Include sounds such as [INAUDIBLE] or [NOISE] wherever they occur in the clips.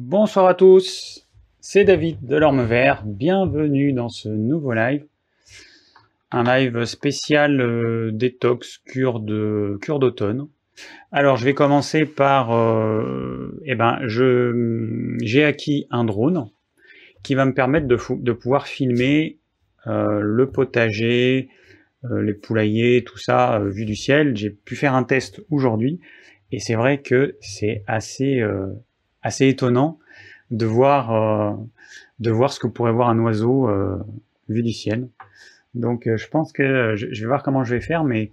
Bonsoir à tous, c'est David de l'Orme Vert, bienvenue dans ce nouveau live. Un live spécial euh, détox cure d'automne. Alors je vais commencer par, euh, eh ben, j'ai acquis un drone qui va me permettre de, pouvoir filmer euh, le potager, les poulaillers, tout ça vu du ciel. J'ai pu faire un test aujourd'hui et c'est vrai que c'est assez assez étonnant de voir de voir ce que pourrait voir un oiseau vu du ciel. Donc je pense que je vais voir comment je vais faire, mais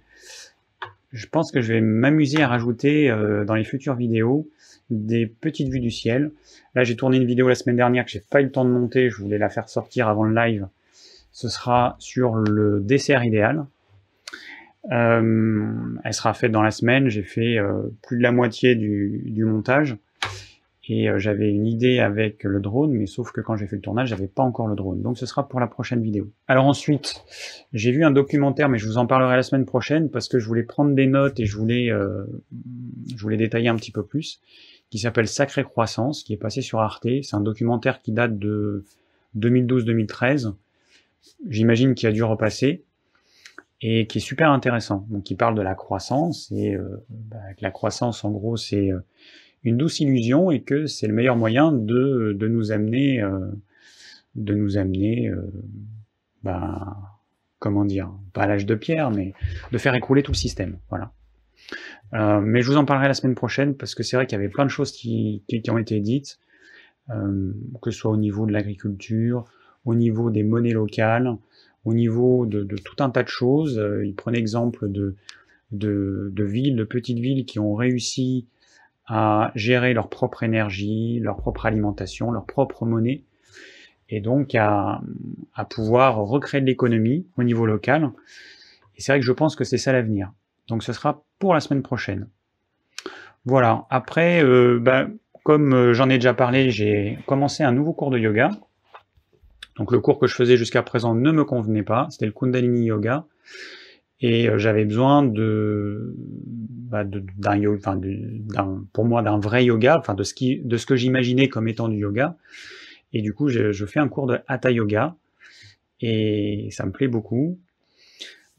je pense que je vais m'amuser à rajouter dans les futures vidéos des petites vues du ciel. Là, j'ai tourné une vidéo la semaine dernière que j'ai pas eu le temps de monter, je voulais la faire sortir avant le live ce sera sur le dessert idéal. Euh, elle sera faite dans la semaine. J'ai fait euh, plus de la moitié du, montage. Et euh, j'avais une idée avec le drone, mais sauf que quand j'ai fait le tournage, j'avais pas encore le drone. Donc ce sera pour la prochaine vidéo. Alors ensuite, j'ai vu un documentaire, mais je vous en parlerai la semaine prochaine parce que je voulais prendre des notes et je voulais, je voulais détailler un petit peu plus, qui s'appelle Sacrée Croissance, qui est passé sur Arte. C'est un documentaire qui date de 2012-2013 j'imagine qu'il a dû repasser et qui est super intéressant. Donc, il parle de la croissance et euh, bah, la croissance, en gros, c'est euh, une douce illusion et que c'est le meilleur moyen de, de nous amener, euh, de nous amener, euh, bah, comment dire, pas à l'âge de pierre, mais de faire écrouler tout le système. Voilà. mais je vous en parlerai la semaine prochaine parce que c'est vrai qu'il y avait plein de choses qui, ont été dites, que ce soit au niveau de l'agriculture, au niveau des monnaies locales, au niveau de, tout un tas de choses. Euh, il prenait exemple de, de, villes, de petites villes qui ont réussi à gérer leur propre énergie, leur propre alimentation, leur propre monnaie, et donc à, à pouvoir recréer de l'économie au niveau local. Et c'est vrai que je pense que c'est ça l'avenir. Donc ce sera pour la semaine prochaine. Voilà. Après, euh, bah, comme euh, j'en ai déjà parlé, j'ai commencé un nouveau cours de yoga donc le cours que je faisais jusqu'à présent ne me convenait pas, c'était le Kundalini Yoga, et euh, j'avais besoin de, bah, pour moi d'un vrai yoga, enfin de ce qui, de ce que j'imaginais comme étant du yoga. Et du coup, je, fais un cours de Hatha Yoga, et ça me plaît beaucoup.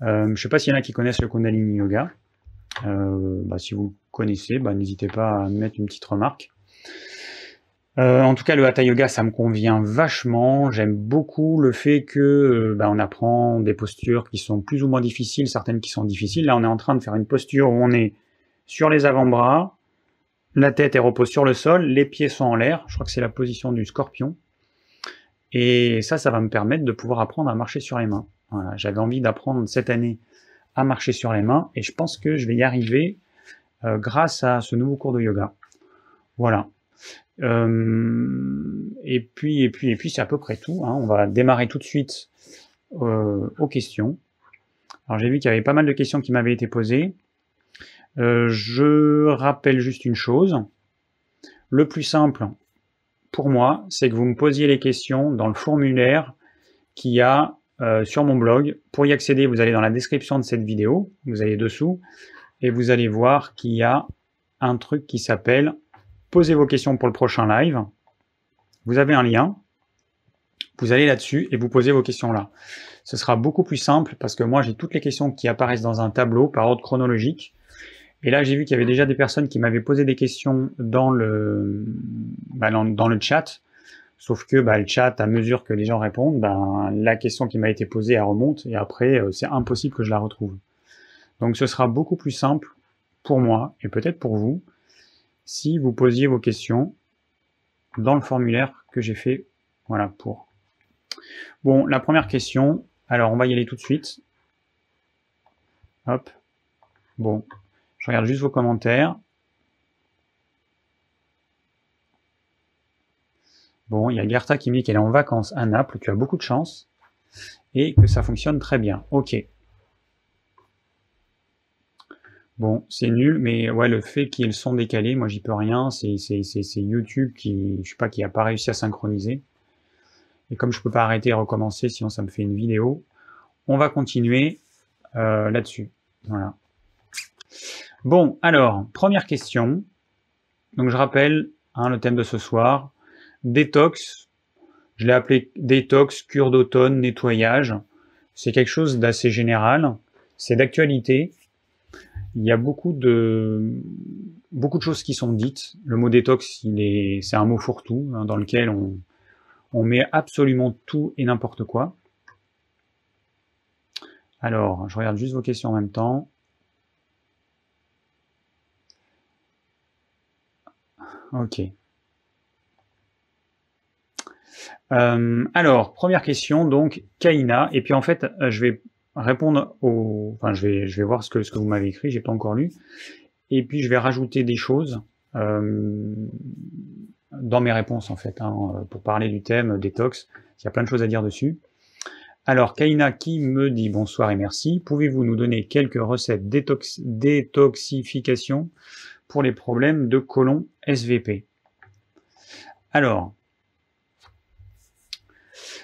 Euh, je sais pas s'il y en a qui connaissent le Kundalini Yoga. Euh, bah, si vous connaissez, bah, n'hésitez pas à mettre une petite remarque. Euh, en tout cas, le Hatha Yoga, ça me convient vachement. J'aime beaucoup le fait que euh, bah, on apprend des postures qui sont plus ou moins difficiles, certaines qui sont difficiles. Là, on est en train de faire une posture où on est sur les avant-bras, la tête est repose sur le sol, les pieds sont en l'air. Je crois que c'est la position du scorpion. Et ça, ça va me permettre de pouvoir apprendre à marcher sur les mains. J'avais envie d'apprendre cette année à marcher sur les mains et je pense que je vais y arriver euh, grâce à ce nouveau cours de yoga. Voilà. Euh, et puis, et puis, et puis, c'est à peu près tout. Hein. On va démarrer tout de suite euh, aux questions. Alors, j'ai vu qu'il y avait pas mal de questions qui m'avaient été posées. Euh, je rappelle juste une chose. Le plus simple pour moi, c'est que vous me posiez les questions dans le formulaire qu'il y a sur mon blog. Pour y accéder, vous allez dans la description de cette vidéo, vous allez dessous, et vous allez voir qu'il y a un truc qui s'appelle posez vos questions pour le prochain live. Vous avez un lien, vous allez là-dessus et vous posez vos questions là. Ce sera beaucoup plus simple parce que moi j'ai toutes les questions qui apparaissent dans un tableau par ordre chronologique. Et là j'ai vu qu'il y avait déjà des personnes qui m'avaient posé des questions dans le, bah, chat. Sauf que bah, le chat, à mesure que les gens répondent, bah, la question qui m'a été posée, remonte, et après, euh, c'est impossible que je la retrouve. Donc ce sera beaucoup plus simple pour moi, et peut-être pour vous, si vous posiez vos questions dans le formulaire que j'ai fait voilà pour. Bon, la première question, alors on va y aller tout de suite. Hop. Bon, je regarde juste vos commentaires. Bon, il y a Gerta qui me dit qu'elle est en vacances à Naples, tu as beaucoup de chance, et que ça fonctionne très bien. Ok. Bon, c'est nul, mais ouais, le fait qu'ils sont décalés, moi j'y peux rien, c'est YouTube qui, je sais pas, qui a pas réussi à synchroniser. Et comme je peux pas arrêter et recommencer, sinon ça me fait une vidéo, on va continuer euh, là-dessus. Voilà. Bon, alors, première question. Donc je rappelle, hein, le thème de ce soir, Détox, je l'ai appelé détox, cure d'automne, nettoyage. C'est quelque chose d'assez général, c'est d'actualité. Il y a beaucoup de, beaucoup de choses qui sont dites. Le mot détox, est, c'est un mot fourre-tout hein, dans lequel on, on met absolument tout et n'importe quoi. Alors, je regarde juste vos questions en même temps. Ok. Euh, alors, première question, donc, Kaina. Et puis, en fait, euh, je vais répondre au... Enfin, je vais, voir ce que, ce que vous m'avez écrit, j'ai pas encore lu. Et puis, je vais rajouter des choses euh, dans mes réponses, en fait, hein, pour parler du thème détox. Il y a plein de choses à dire dessus. Alors, Kaina qui me dit bonsoir et merci. Pouvez-vous nous donner quelques recettes détox détoxification pour les problèmes de colon SVP Alors,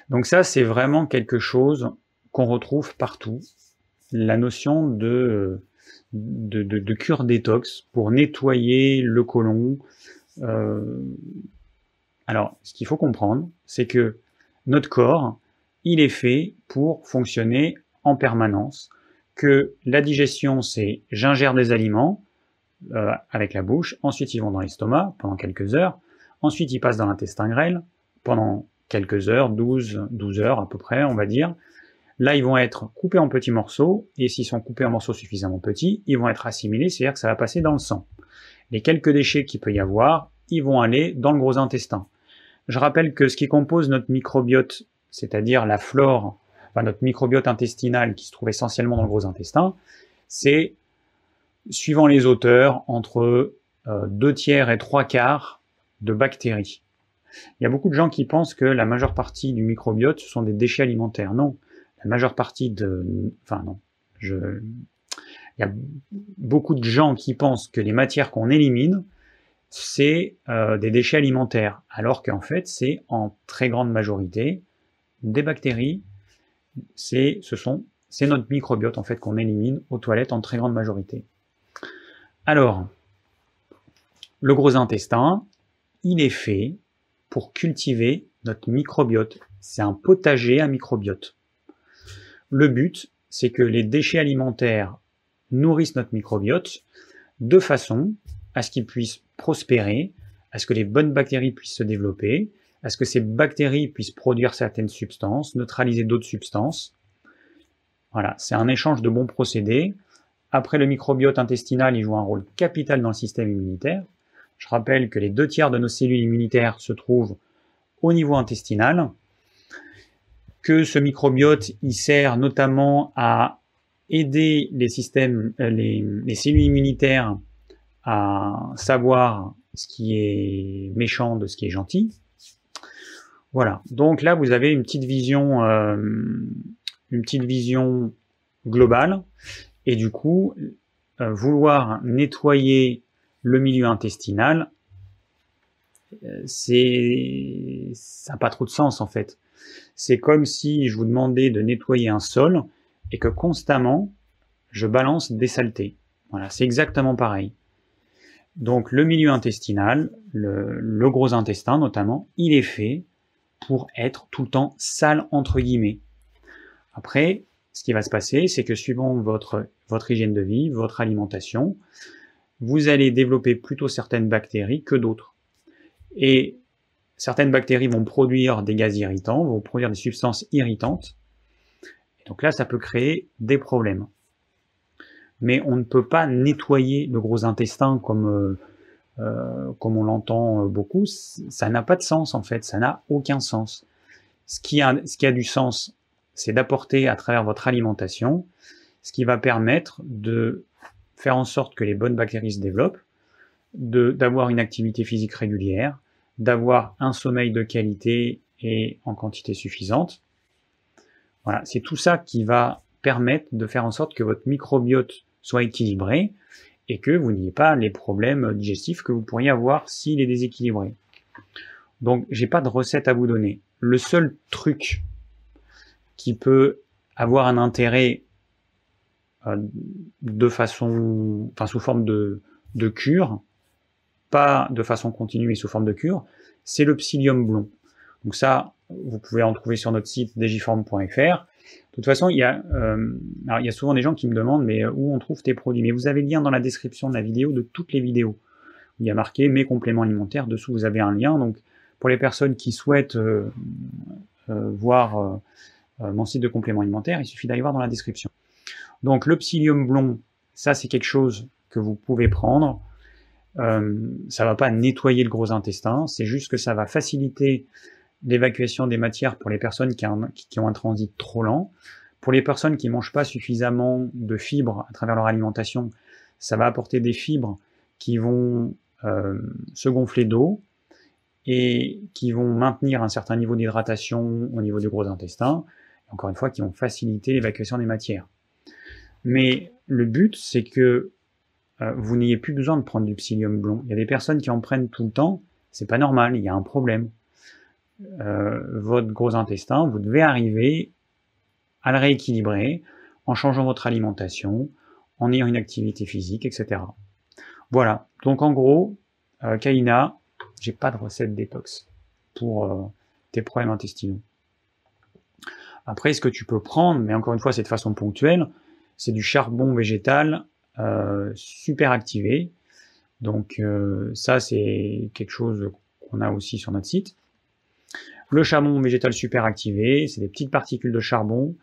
donc ça, c'est vraiment quelque chose qu'on retrouve partout. La notion de, de, cure détox pour nettoyer le côlon. Euh, alors, ce qu'il faut comprendre, c'est que notre corps, il est fait pour fonctionner en permanence, que la digestion, c'est j'ingère des aliments euh, avec la bouche, ensuite ils vont dans l'estomac pendant quelques heures, ensuite ils passent dans l'intestin grêle pendant quelques heures, 12, 12 heures à peu près, on va dire. Là, ils vont être coupés en petits morceaux, et s'ils sont coupés en morceaux suffisamment petits, ils vont être assimilés, c'est-à-dire que ça va passer dans le sang. Les quelques déchets qu'il peut y avoir, ils vont aller dans le gros intestin. Je rappelle que ce qui compose notre microbiote c'est-à-dire la flore, enfin notre microbiote intestinal qui se trouve essentiellement dans le gros intestin, c'est, suivant les auteurs, entre euh, deux tiers et trois quarts de bactéries. Il y a beaucoup de gens qui pensent que la majeure partie du microbiote, sont des déchets alimentaires. Non, la majeure partie de... Enfin non, je... Il y a beaucoup de gens qui pensent que les matières qu'on élimine, c'est euh, des déchets alimentaires, alors qu'en fait, c'est en très grande majorité des bactéries, c'est ce sont c'est notre microbiote en fait qu'on élimine aux toilettes en très grande majorité. Alors, le gros intestin, il est fait pour cultiver notre microbiote. C'est un potager à microbiote. Le but, c'est que les déchets alimentaires nourrissent notre microbiote de façon à ce qu'il puisse prospérer, à ce que les bonnes bactéries puissent se développer, à ce que ces bactéries puissent produire certaines substances, neutraliser d'autres substances. Voilà, c'est un échange de bons procédés. Après, le microbiote intestinal, il joue un rôle capital dans le système immunitaire. Je rappelle que les deux tiers de nos cellules immunitaires se trouvent au niveau intestinal, que ce microbiote, il sert notamment à aider les systèmes, euh, les, les cellules immunitaires à savoir ce qui est méchant de ce qui est gentil. Voilà. Donc là, vous avez une petite vision, euh, une petite vision globale, et du coup, euh, vouloir nettoyer le milieu intestinal, c'est ça n'a pas trop de sens en fait. C'est comme si je vous demandais de nettoyer un sol et que constamment je balance des saletés. Voilà, c'est exactement pareil. Donc le milieu intestinal, le gros intestin notamment, il est fait pour être tout le temps sale entre guillemets. Après, ce qui va se passer, c'est que suivant votre, votre hygiène de vie, votre alimentation, vous allez développer plutôt certaines bactéries que d'autres. Et certaines bactéries vont produire des gaz irritants, vont produire des substances irritantes. Donc là, ça peut créer des problèmes. Mais on ne peut pas nettoyer le gros intestin comme euh, euh, comme on l'entend euh, beaucoup, ça n'a pas de sens en fait, ça n'a aucun sens. Ce qui a, ce qui a du sens, c'est d'apporter à travers votre alimentation ce qui va permettre de faire en sorte que les bonnes bactéries se développent, d'avoir une activité physique régulière, d'avoir un sommeil de qualité et en quantité suffisante. Voilà, c'est tout ça qui va permettre de faire en sorte que votre microbiote soit équilibré et que vous n'ayez pas les problèmes digestifs que vous pourriez avoir s'il est déséquilibré. Donc, j'ai pas de recette à vous donner. Le seul truc qui peut avoir un intérêt euh, de façon, enfin sous forme de, de cure, de façon continue et sous forme de cure, c'est le psyllium blond. Donc ça, vous pouvez en trouver sur notre site digiform.fr. De toute façon, il y, a, euh, il y a souvent des gens qui me demandent mais où on trouve tes produits? Mais vous avez le lien dans la description de la vidéo de toutes les vidéos. Il y a marqué mes compléments alimentaires. Dessous, vous avez un lien. Donc, pour les personnes qui souhaitent euh, euh, voir mon site de compléments alimentaires, il suffit d'aller voir dans la description. Donc, le psyllium blond, ça, c'est quelque chose que vous pouvez prendre. Euh, ça va pas nettoyer le gros intestin, c'est juste que ça va faciliter l'évacuation des matières pour les personnes qui ont, un transit trop lent. Pour les personnes qui mangent pas suffisamment de fibres à travers leur alimentation, ça va apporter des fibres qui vont euh, se gonfler d'eau et qui vont maintenir un certain niveau d'hydratation au niveau du gros intestin, encore une fois, qui vont faciliter l'évacuation des matières. Mais le but, c'est que euh, vous n'ayez plus besoin de prendre du psyllium blond. Il y a des personnes qui en prennent tout le temps, c'est pas normal, il y a un problème. Euh, votre gros intestin, vous devez arriver à le rééquilibrer en changeant votre alimentation, en ayant une activité physique, etc. Voilà. Donc en gros, euh, Kaina, j'ai pas de recette détox pour euh, tes problèmes intestinaux. Après, ce que tu peux prendre, mais encore une fois, c'est de façon ponctuelle, c'est du charbon végétal super activé. Donc euh, ça, c'est quelque chose qu'on a aussi sur notre site. Le charbon végétal super activé, c'est des petites particules de charbon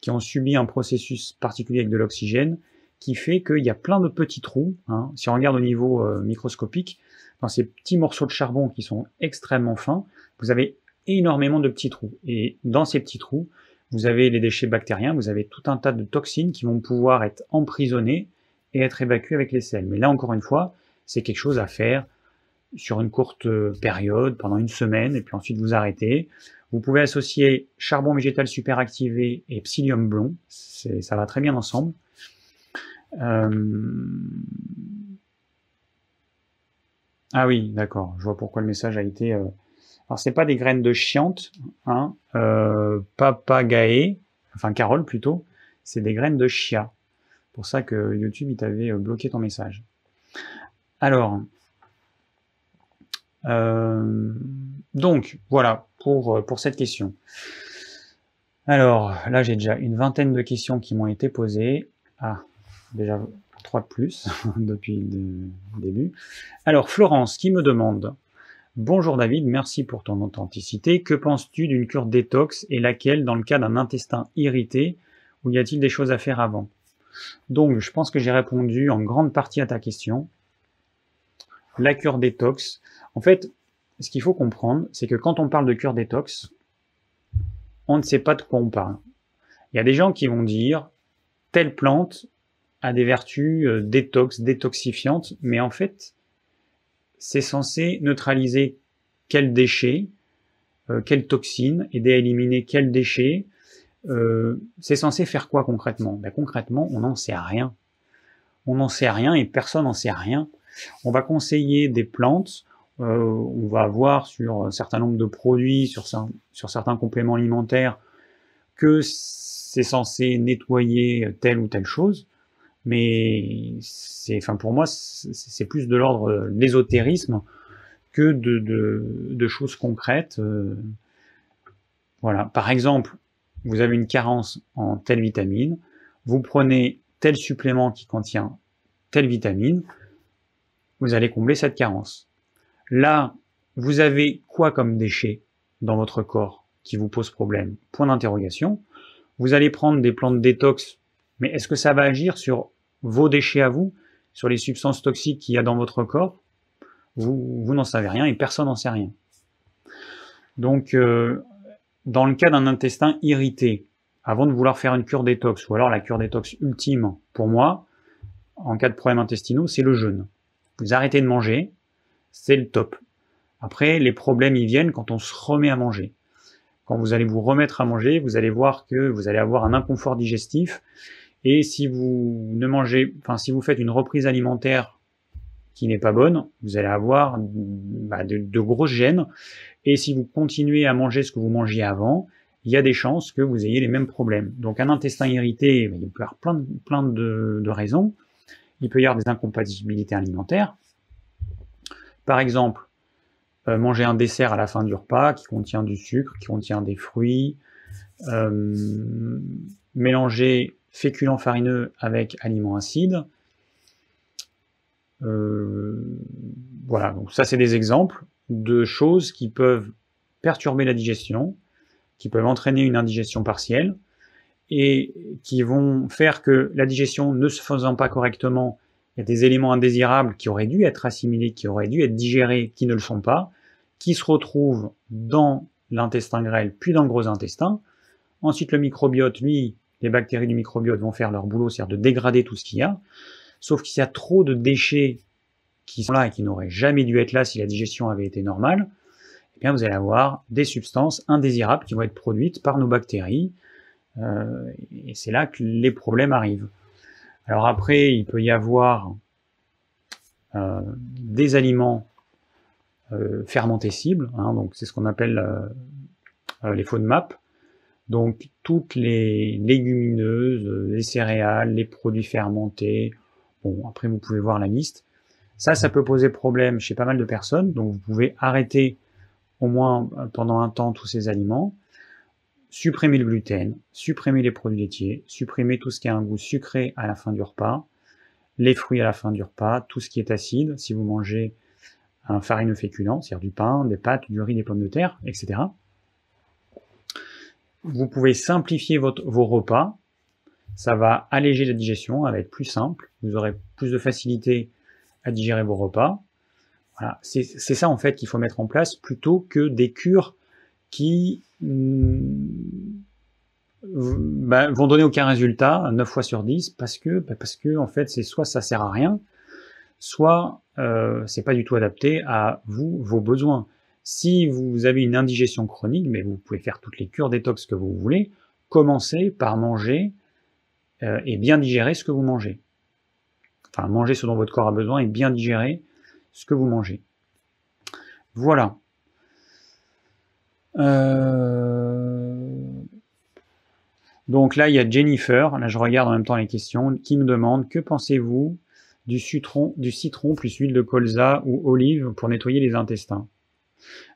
qui ont subi un processus particulier avec de l'oxygène qui fait qu'il y a plein de petits trous. Hein. Si on regarde au niveau euh, microscopique, dans ces petits morceaux de charbon qui sont extrêmement fins, vous avez énormément de petits trous. Et dans ces petits trous, vous avez les déchets bactériens, vous avez tout un tas de toxines qui vont pouvoir être emprisonnées et être évacué avec les selles. Mais là, encore une fois, c'est quelque chose à faire sur une courte euh, période, pendant une semaine, et puis ensuite vous arrêtez. Vous pouvez associer charbon végétal super activé et psyllium blond, ça va très bien ensemble. Euh, ah oui, d'accord, je vois pourquoi le message a été... Euh... Alors c'est pas des graines de chiante, hein, euh, papagae, enfin Carole plutôt, c'est des graines de chia pour ça que YouTube, il t'avait euh, bloqué ton message. Alors, euh, donc, voilà pour, euh, pour cette question. Alors, là, j'ai déjà une vingtaine de questions qui m'ont été posées. Ah, déjà trois de plus [LAUGHS] depuis le début. Alors, Florence qui me demande Bonjour David, merci pour ton authenticité. Que penses-tu d'une cure détox et laquelle dans le cas d'un intestin irrité Ou y a-t-il des choses à faire avant? Donc, je pense que j'ai répondu en grande partie à ta question. La cure détox. En fait, ce qu'il faut comprendre, c'est que quand on parle de cure détox, on ne sait pas de quoi on parle. Il y a des gens qui vont dire telle plante a des vertus euh, détox, détoxifiantes, mais en fait, c'est censé neutraliser quels déchets, euh, quelles toxines, aider à éliminer quels déchets, euh, c'est censé faire quoi concrètement? Ben, Concrètement, on n'en sait rien. On n'en sait rien et personne n'en sait rien. On va conseiller des plantes, euh, on va voir sur un certain nombre de produits, sur, certains compléments alimentaires, que c'est censé nettoyer telle ou telle chose, mais c'est, enfin pour moi, c'est plus de l'ordre de l'ésotérisme que de, de, choses concrètes. Euh. voilà. Par exemple, vous avez une carence en telle vitamine, vous prenez tel supplément qui contient telle vitamine, vous allez combler cette carence. Là, vous avez quoi comme déchet dans votre corps qui vous pose problème? Point d'interrogation. Vous allez prendre des plantes détox, mais est-ce que ça va agir sur vos déchets à vous, sur les substances toxiques qu'il y a dans votre corps? Vous, vous n'en savez rien et personne n'en sait rien. Donc, euh, dans le cas d'un intestin irrité, avant de vouloir faire une cure détox, ou alors la cure détox ultime, pour moi, en cas de problème intestinaux, c'est le jeûne. Vous arrêtez de manger, c'est le top. Après, les problèmes, ils viennent quand on se remet à manger. Quand vous allez vous remettre à manger, vous allez voir que vous allez avoir un inconfort digestif. Et si vous ne mangez, enfin, si vous faites une reprise alimentaire n'est pas bonne, vous allez avoir bah, de, grosses gènes. Et si vous continuez à manger ce que vous mangiez avant, il y a des chances que vous ayez les mêmes problèmes. Donc un intestin irrité, il peut y avoir plein, de, plein de, de raisons. Il peut y avoir des incompatibilités alimentaires. Par exemple, euh, manger un dessert à la fin du repas qui contient du sucre, qui contient des fruits, euh, mélanger féculents farineux avec aliments acides. Voilà, donc ça c'est des exemples de choses qui peuvent perturber la digestion, qui peuvent entraîner une indigestion partielle, et qui vont faire que la digestion ne se faisant pas correctement, il y a des éléments indésirables qui auraient dû être assimilés, qui auraient dû être digérés, qui ne le sont pas, qui se retrouvent dans l'intestin grêle, puis dans le gros intestin. Ensuite, le microbiote, lui, les bactéries du microbiote vont faire leur boulot, c'est-à-dire de dégrader tout ce qu'il y a. Sauf qu'il y a trop de déchets qui sont là et qui n'auraient jamais dû être là si la digestion avait été normale, eh bien vous allez avoir des substances indésirables qui vont être produites par nos bactéries, euh, et c'est là que les problèmes arrivent. Alors après, il peut y avoir euh, des aliments euh, fermentescibles, hein, donc c'est ce qu'on appelle les FODMAP. Donc toutes les légumineuses, les céréales, les produits fermentés. Bon, après vous pouvez voir la liste. Ça, ça peut poser problème chez pas mal de personnes, donc vous pouvez arrêter au moins pendant un temps tous ces aliments supprimer le gluten, supprimer les produits laitiers, supprimer tout ce qui a un goût sucré à la fin du repas, les fruits à la fin du repas, tout ce qui est acide, si vous mangez un farineux féculent, c'est-à-dire du pain, des pâtes, du riz, des pommes de terre, etc. Vous pouvez simplifier vos repas, ça va alléger la digestion, elle va être plus simple, vous aurez plus de facilité à digérer vos repas. Voilà, c'est ça en fait qu'il faut mettre en place plutôt que des cures qui bah, vont donner aucun résultat, 9 fois sur 10, parce que, bah, parce en fait, c'est soit ça sert à rien, soit euh, c'est pas du tout adapté à vos besoins. Si vous avez une indigestion chronique, mais vous pouvez faire toutes les cures détox que vous voulez, commencez par manger euh, et bien digérer ce que vous mangez. Enfin, manger ce dont votre corps a besoin et bien digérer ce que vous mangez. Voilà. Euh, donc là, il y a Jennifer, là je regarde en même temps les questions, qui me demande que pensez-vous du citron, du citron plus huile de colza ou olive pour nettoyer les intestins?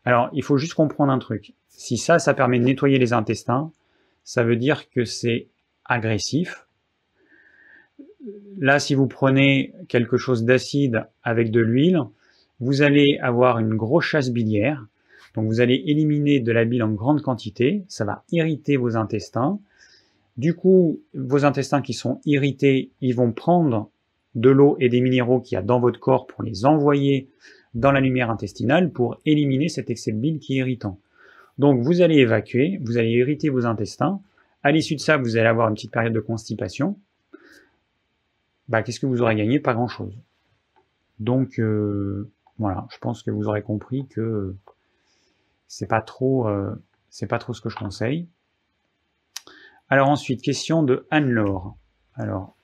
Alors, il faut juste comprendre un truc. Si ça, ça permet de nettoyer les intestins, ça veut dire que c'est agressif. Là, si vous prenez quelque chose d'acide avec de l'huile, vous allez avoir une grosse chasse biliaire donc vous allez éliminer de la bile en grande quantité, ça va irriter vos intestins. Du coup, vos intestins qui sont irrités, ils vont prendre de l'eau et des minéraux qu'il y a dans votre corps pour les envoyer dans la lumière intestinale pour éliminer cet excès de bile qui est irritant. Donc vous allez évacuer, vous allez irriter vos intestins. À l'issue de ça, vous allez avoir une petite période de constipation. Bah, qu'est-ce que vous aurez gagné? Pas grand-chose. Donc euh, voilà, je pense que vous aurez compris que c'est pas trop, euh, c'est pas trop ce que je conseille. Alors ensuite, question de Anne-Laure. Alors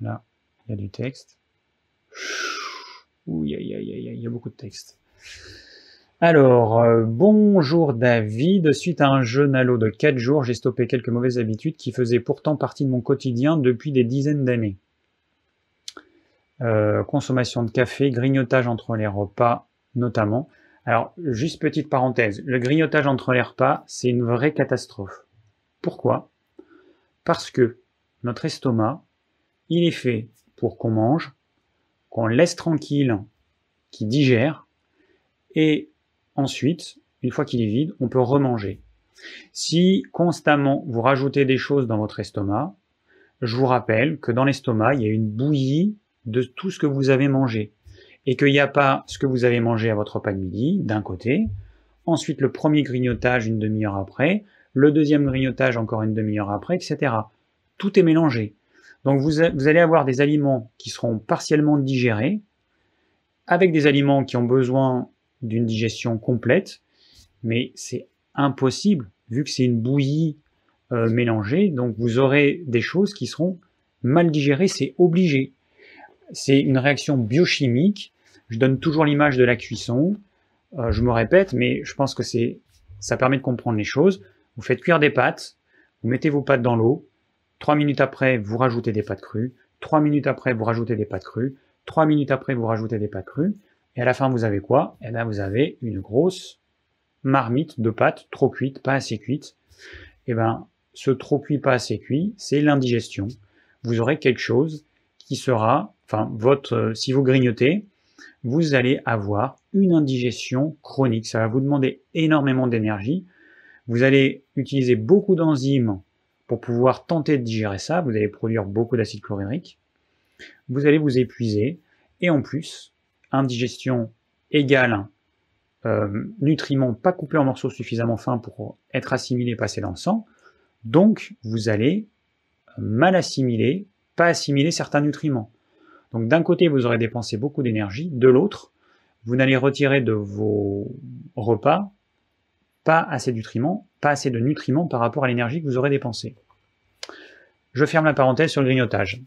là, il y a du texte. Ouh, il y a beaucoup de texte. Alors, euh, bonjour David. Suite à un jeûne à de 4 jours, j'ai stoppé quelques mauvaises habitudes qui faisaient pourtant partie de mon quotidien depuis des dizaines d'années. Euh, consommation de café, grignotage entre les repas notamment. Alors, juste petite parenthèse, le grignotage entre les repas, c'est une vraie catastrophe. Pourquoi? Parce que notre estomac, il est fait pour qu'on mange, qu'on laisse tranquille, qu'il digère, et ensuite, une fois qu'il est vide, on peut remanger. Si constamment vous rajoutez des choses dans votre estomac, je vous rappelle que dans l'estomac, il y a une bouillie de tout ce que vous avez mangé et qu'il n'y a pas ce que vous avez mangé à votre repas de midi, d'un côté, ensuite le premier grignotage une demi-heure après, le deuxième grignotage encore une demi-heure après, etc. Tout est mélangé. Donc vous, allez avoir des aliments qui seront partiellement digérés, avec des aliments qui ont besoin d'une digestion complète, mais c'est impossible, vu que c'est une bouillie euh, mélangée, donc vous aurez des choses qui seront mal digérées, c'est obligé. C'est une réaction biochimique je donne toujours l'image de la cuisson. Euh, je me répète, mais je pense que c'est, ça permet de comprendre les choses. Vous faites cuire des pâtes, vous mettez vos pâtes dans l'eau. Trois minutes après, vous rajoutez des pâtes crues. Trois minutes après, vous rajoutez des pâtes crues. Trois minutes après, vous rajoutez des pâtes crues. Et à la fin, vous avez quoi? Eh bien, vous avez une grosse marmite de pâtes trop cuite, pas assez cuite. Et ben, ce trop cuit, pas assez cuit, c'est l'indigestion. Vous aurez quelque chose qui sera, enfin, votre, si vous grignotez, vous allez avoir une indigestion chronique. Ça va vous demander énormément d'énergie. Vous allez utiliser beaucoup d'enzymes pour pouvoir tenter de digérer ça. Vous allez produire beaucoup d'acide chlorhydrique. Vous allez vous épuiser. Et en plus, indigestion égale euh, nutriments pas coupés en morceaux suffisamment fins pour être assimilés et passer dans le sang. Donc, vous allez mal assimiler, pas assimiler certains nutriments. Donc, d'un côté, vous aurez dépensé beaucoup d'énergie, de l'autre, vous n'allez retirer de vos repas pas assez de nutriments, assez de nutriments par rapport à l'énergie que vous aurez dépensée. Je ferme la parenthèse sur le grignotage.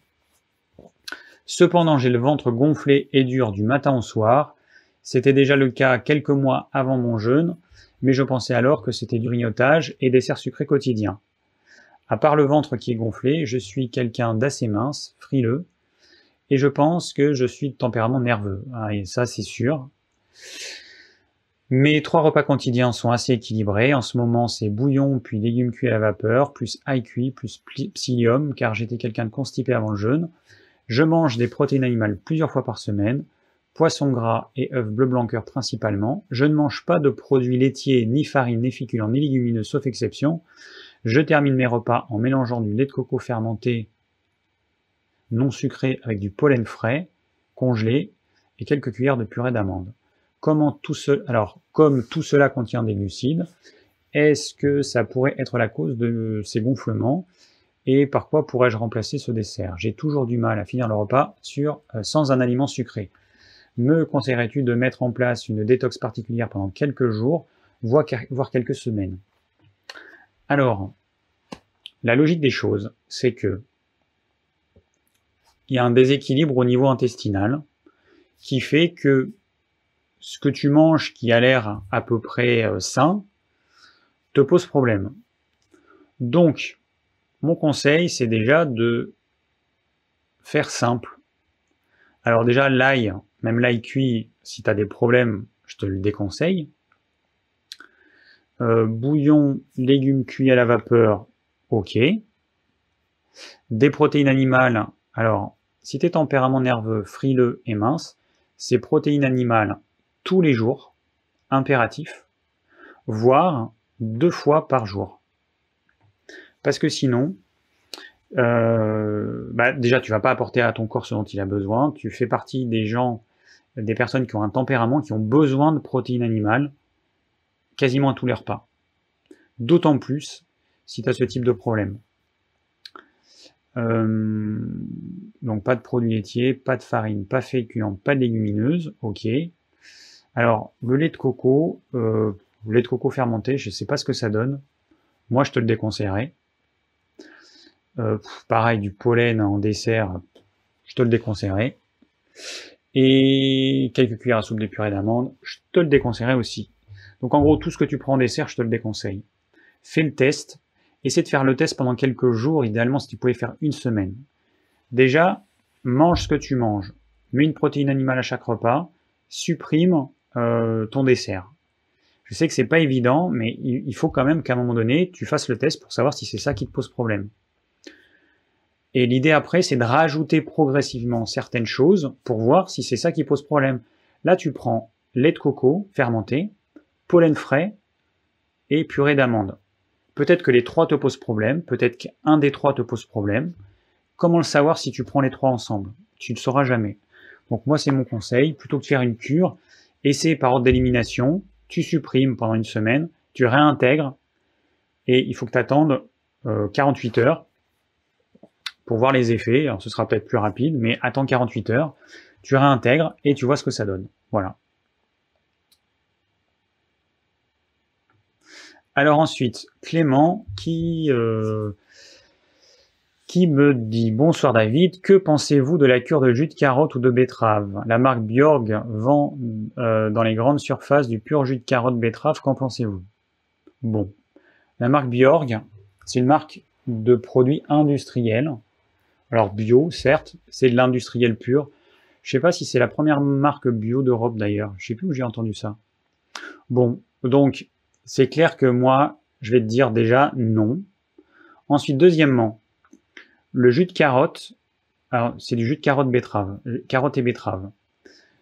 Cependant, j'ai le ventre gonflé et dur du matin au soir. C'était déjà le cas quelques mois avant mon jeûne, mais je pensais alors que c'était du grignotage et des desserts sucrés quotidiens. À part le ventre qui est gonflé, je suis quelqu'un d'assez mince, frileux, et je pense que je suis de tempérament nerveux. Ah, et ça, c'est sûr. Mes trois repas quotidiens sont assez équilibrés. En ce moment, c'est bouillon, puis légumes cuits à la vapeur, plus ail cuit, plus psyllium, car j'étais quelqu'un de constipé avant le jeûne. Je mange des protéines animales plusieurs fois par semaine, poisson gras et œufs bleu blanc cœur principalement. Je ne mange pas de produits laitiers, ni farine, ni féculents, ni légumineux, sauf exception. Je termine mes repas en mélangeant du lait de coco fermenté non sucré avec du pollen frais, congelé, et quelques cuillères de purée d'amande. Comment tout alors, comme tout cela contient des glucides, est-ce que ça pourrait être la cause de ces gonflements et par quoi pourrais-je remplacer ce dessert? J'ai toujours du mal à finir le repas euh, sans un aliment sucré. Me conseillerais-tu de mettre en place une détox particulière pendant quelques jours, voire quelques semaines? Alors, la logique des choses, c'est que il y a un déséquilibre au niveau intestinal qui fait que ce que tu manges qui a l'air à peu près euh, sain te pose problème. Donc, mon conseil, c'est déjà de faire simple. Alors déjà, l'ail, même l'ail cuit, si tu as des problèmes, je te le déconseille. Euh, bouillon, légumes cuits à la vapeur, ok. Des protéines animales, alors si tu es tempérament nerveux, frileux et mince, c'est protéines animales tous les jours, impératif, voire deux fois par jour. Parce que sinon, euh, bah déjà tu vas pas apporter à ton corps ce dont il a besoin. Tu fais partie des gens, des personnes qui ont un tempérament, qui ont besoin de protéines animales quasiment à tous les repas. D'autant plus si tu as ce type de problème. Euh, donc pas de produits laitiers, pas de farine, pas féculents, pas de légumineuses, ok. Alors le lait de coco, euh, le lait de coco fermenté, je ne sais pas ce que ça donne. Moi je te le déconseillerais. Euh, pareil du pollen en dessert, je te le déconseillerais. Et quelques cuillères à soupe de purée d'amande, je te le déconseillerais aussi. Donc en gros tout ce que tu prends en dessert, je te le déconseille. Fais le test, Essaie de faire le test pendant quelques jours, idéalement si tu pouvais faire une semaine. Déjà, mange ce que tu manges. Mets une protéine animale à chaque repas. Supprime euh, ton dessert. Je sais que c'est pas évident, mais il faut quand même qu'à un moment donné, tu fasses le test pour savoir si c'est ça qui te pose problème. Et l'idée après, c'est de rajouter progressivement certaines choses pour voir si c'est ça qui pose problème. Là, tu prends lait de coco fermenté, pollen frais et purée d'amande. Peut-être que les trois te posent problème, peut-être qu'un des trois te pose problème. Comment le savoir si tu prends les trois ensemble? Tu ne le sauras jamais. Donc moi, c'est mon conseil. Plutôt que de faire une cure, essaie par ordre d'élimination, tu supprimes pendant une semaine, tu réintègres, et il faut que tu attendes 48 heures pour voir les effets. Alors ce sera peut-être plus rapide, mais attends 48 heures, tu réintègres et tu vois ce que ça donne. Voilà. Alors ensuite, Clément qui, euh, me dit Bonsoir David, que pensez-vous de la cure de jus de carotte ou de betterave? La marque Bjorg vend euh, dans les grandes surfaces du pur jus de carotte betterave, qu'en pensez-vous? Bon, la marque Bjorg, c'est une marque de produits industriels. Alors bio, certes, c'est de l'industriel pur. Je sais pas si c'est la première marque bio d'Europe d'ailleurs. Je sais plus où j'ai entendu ça. Bon, donc c'est clair que moi, je vais te dire déjà non. Ensuite, deuxièmement, le jus de carotte, alors c'est du jus de carotte betterave, carotte et betterave.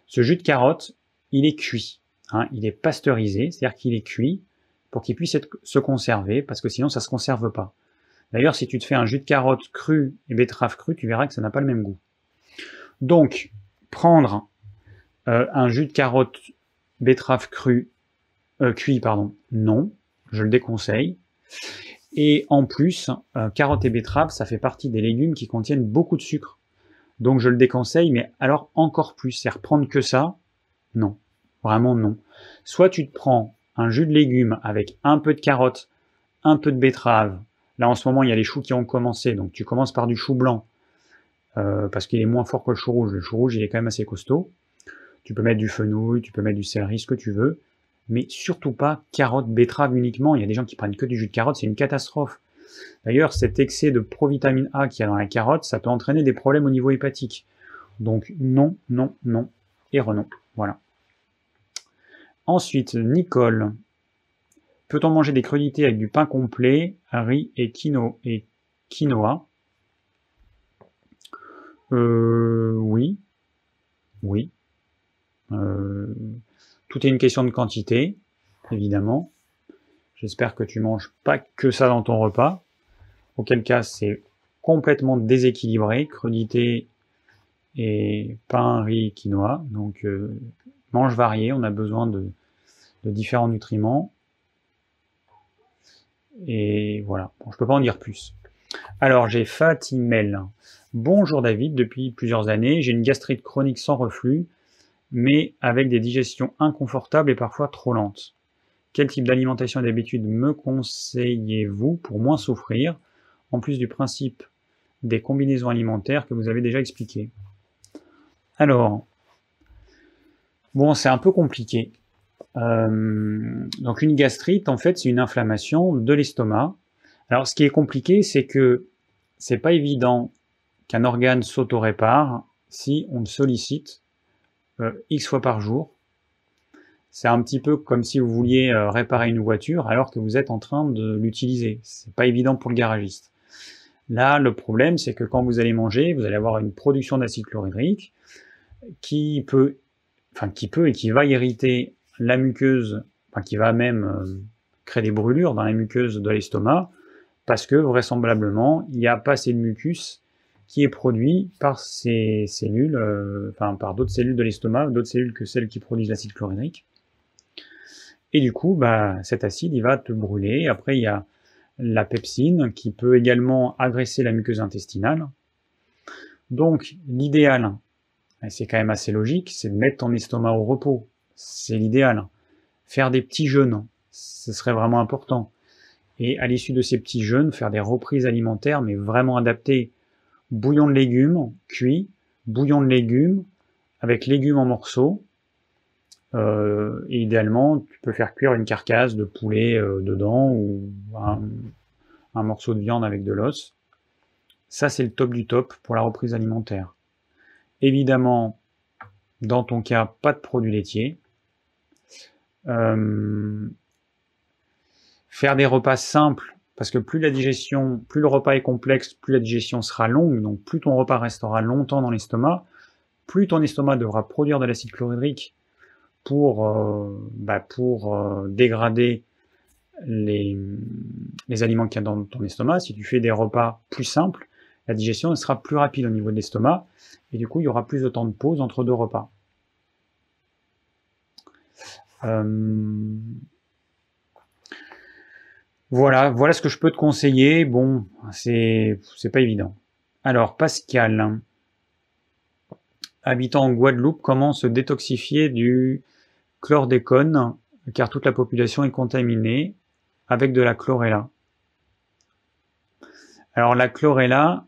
Ce jus de carotte, il est cuit, hein, il est pasteurisé, c'est-à-dire qu'il est cuit pour qu'il puisse se conserver, parce que sinon ça se conserve pas. D'ailleurs, si tu te fais un jus de carotte cru et betterave cru, tu verras que ça n'a pas le même goût. Donc, prendre euh, un jus de carotte betterave cru, euh, cuit, pardon, non, je le déconseille. Et en plus, euh, carotte et betterave, ça fait partie des légumes qui contiennent beaucoup de sucre. Donc je le déconseille, mais alors encore plus. C'est reprendre que ça? Non. Vraiment non. Soit tu te prends un jus de légumes avec un peu de carotte, un peu de betterave. Là en ce moment il y a les choux qui ont commencé, donc tu commences par du chou blanc, euh, parce qu'il est moins fort que le chou rouge. Le chou rouge il est quand même assez costaud. Tu peux mettre du fenouil, tu peux mettre du céleri, ce que tu veux mais surtout pas carotte, betterave uniquement. Il y a des gens qui prennent que du jus de carotte, c'est une catastrophe. D'ailleurs, cet excès de provitamine A qu'il y a dans la carotte, ça peut entraîner des problèmes au niveau hépatique. Donc non, non, non et renon. Voilà. Ensuite, Nicole. Peut-on manger des crudités avec du pain complet, riz et, quinoa, et quinoa? Euh, Oui. Oui. Euh, tout est une question de quantité, évidemment. J'espère que tu manges pas que ça dans ton repas. Auquel cas, c'est complètement déséquilibré, crudité et pain, riz, quinoa. Donc, euh, mange varié, on a besoin de, différents nutriments. Et voilà, bon, je peux pas en dire plus. Alors, j'ai Fatimel. Bonjour David, depuis plusieurs années, j'ai une gastrite chronique sans reflux mais avec des digestions inconfortables et parfois trop lentes. Quel type d'alimentation et d'habitude me conseillez-vous pour moins souffrir, en plus du principe des combinaisons alimentaires que vous avez déjà expliqué? Alors, bon, c'est un peu compliqué. Euh, donc une gastrite, en fait, c'est une inflammation de l'estomac. Alors, ce qui est compliqué, c'est que c'est pas évident qu'un organe s'auto-répare si on le sollicite euh, X fois par jour. C'est un petit peu comme si vous vouliez euh, réparer une voiture alors que vous êtes en train de l'utiliser. C'est pas évident pour le garagiste. Là, le problème, c'est que quand vous allez manger, vous allez avoir une production d'acide chlorhydrique qui peut, et qui va irriter la muqueuse, enfin qui va même euh, créer des brûlures dans la muqueuse de l'estomac, parce que vraisemblablement, il n'y a pas assez de mucus qui est produit par ces cellules, euh, enfin par d'autres cellules de l'estomac, d'autres cellules que celles qui produisent l'acide chlorhydrique. Et du coup, bah, cet acide, il va te brûler. Après, il y a la pepsine qui peut également agresser la muqueuse intestinale. Donc, l'idéal, c'est quand même assez logique, c'est de mettre ton estomac au repos. C'est l'idéal. Faire des petits jeûnes, ce serait vraiment important. Et à l'issue de ces petits jeûnes, faire des reprises alimentaires, mais vraiment adaptées bouillon de légumes cuit, bouillon de légumes avec légumes en morceaux. Euh, idéalement, tu peux faire cuire une carcasse de poulet euh, dedans ou un, morceau de viande avec de l'os. Ça, c'est le top du top pour la reprise alimentaire. Évidemment, dans ton cas, pas de produits laitiers. Euh, faire des repas simples parce que plus la digestion, plus le repas est complexe, plus la digestion sera longue, donc plus ton repas restera longtemps dans l'estomac, plus ton estomac devra produire de l'acide chlorhydrique pour, euh, bah pour euh, dégrader les, les aliments qu'il y a dans ton estomac. Si tu fais des repas plus simples, la digestion sera plus rapide au niveau de l'estomac, et du coup il y aura plus de temps de pause entre deux repas. Euh, voilà, voilà ce que je peux te conseiller. Bon, c'est pas évident. Alors, Pascal, habitant en Guadeloupe, comment se détoxifier du chlordécone, car toute la population est contaminée avec de la chlorella? Alors, la chlorella,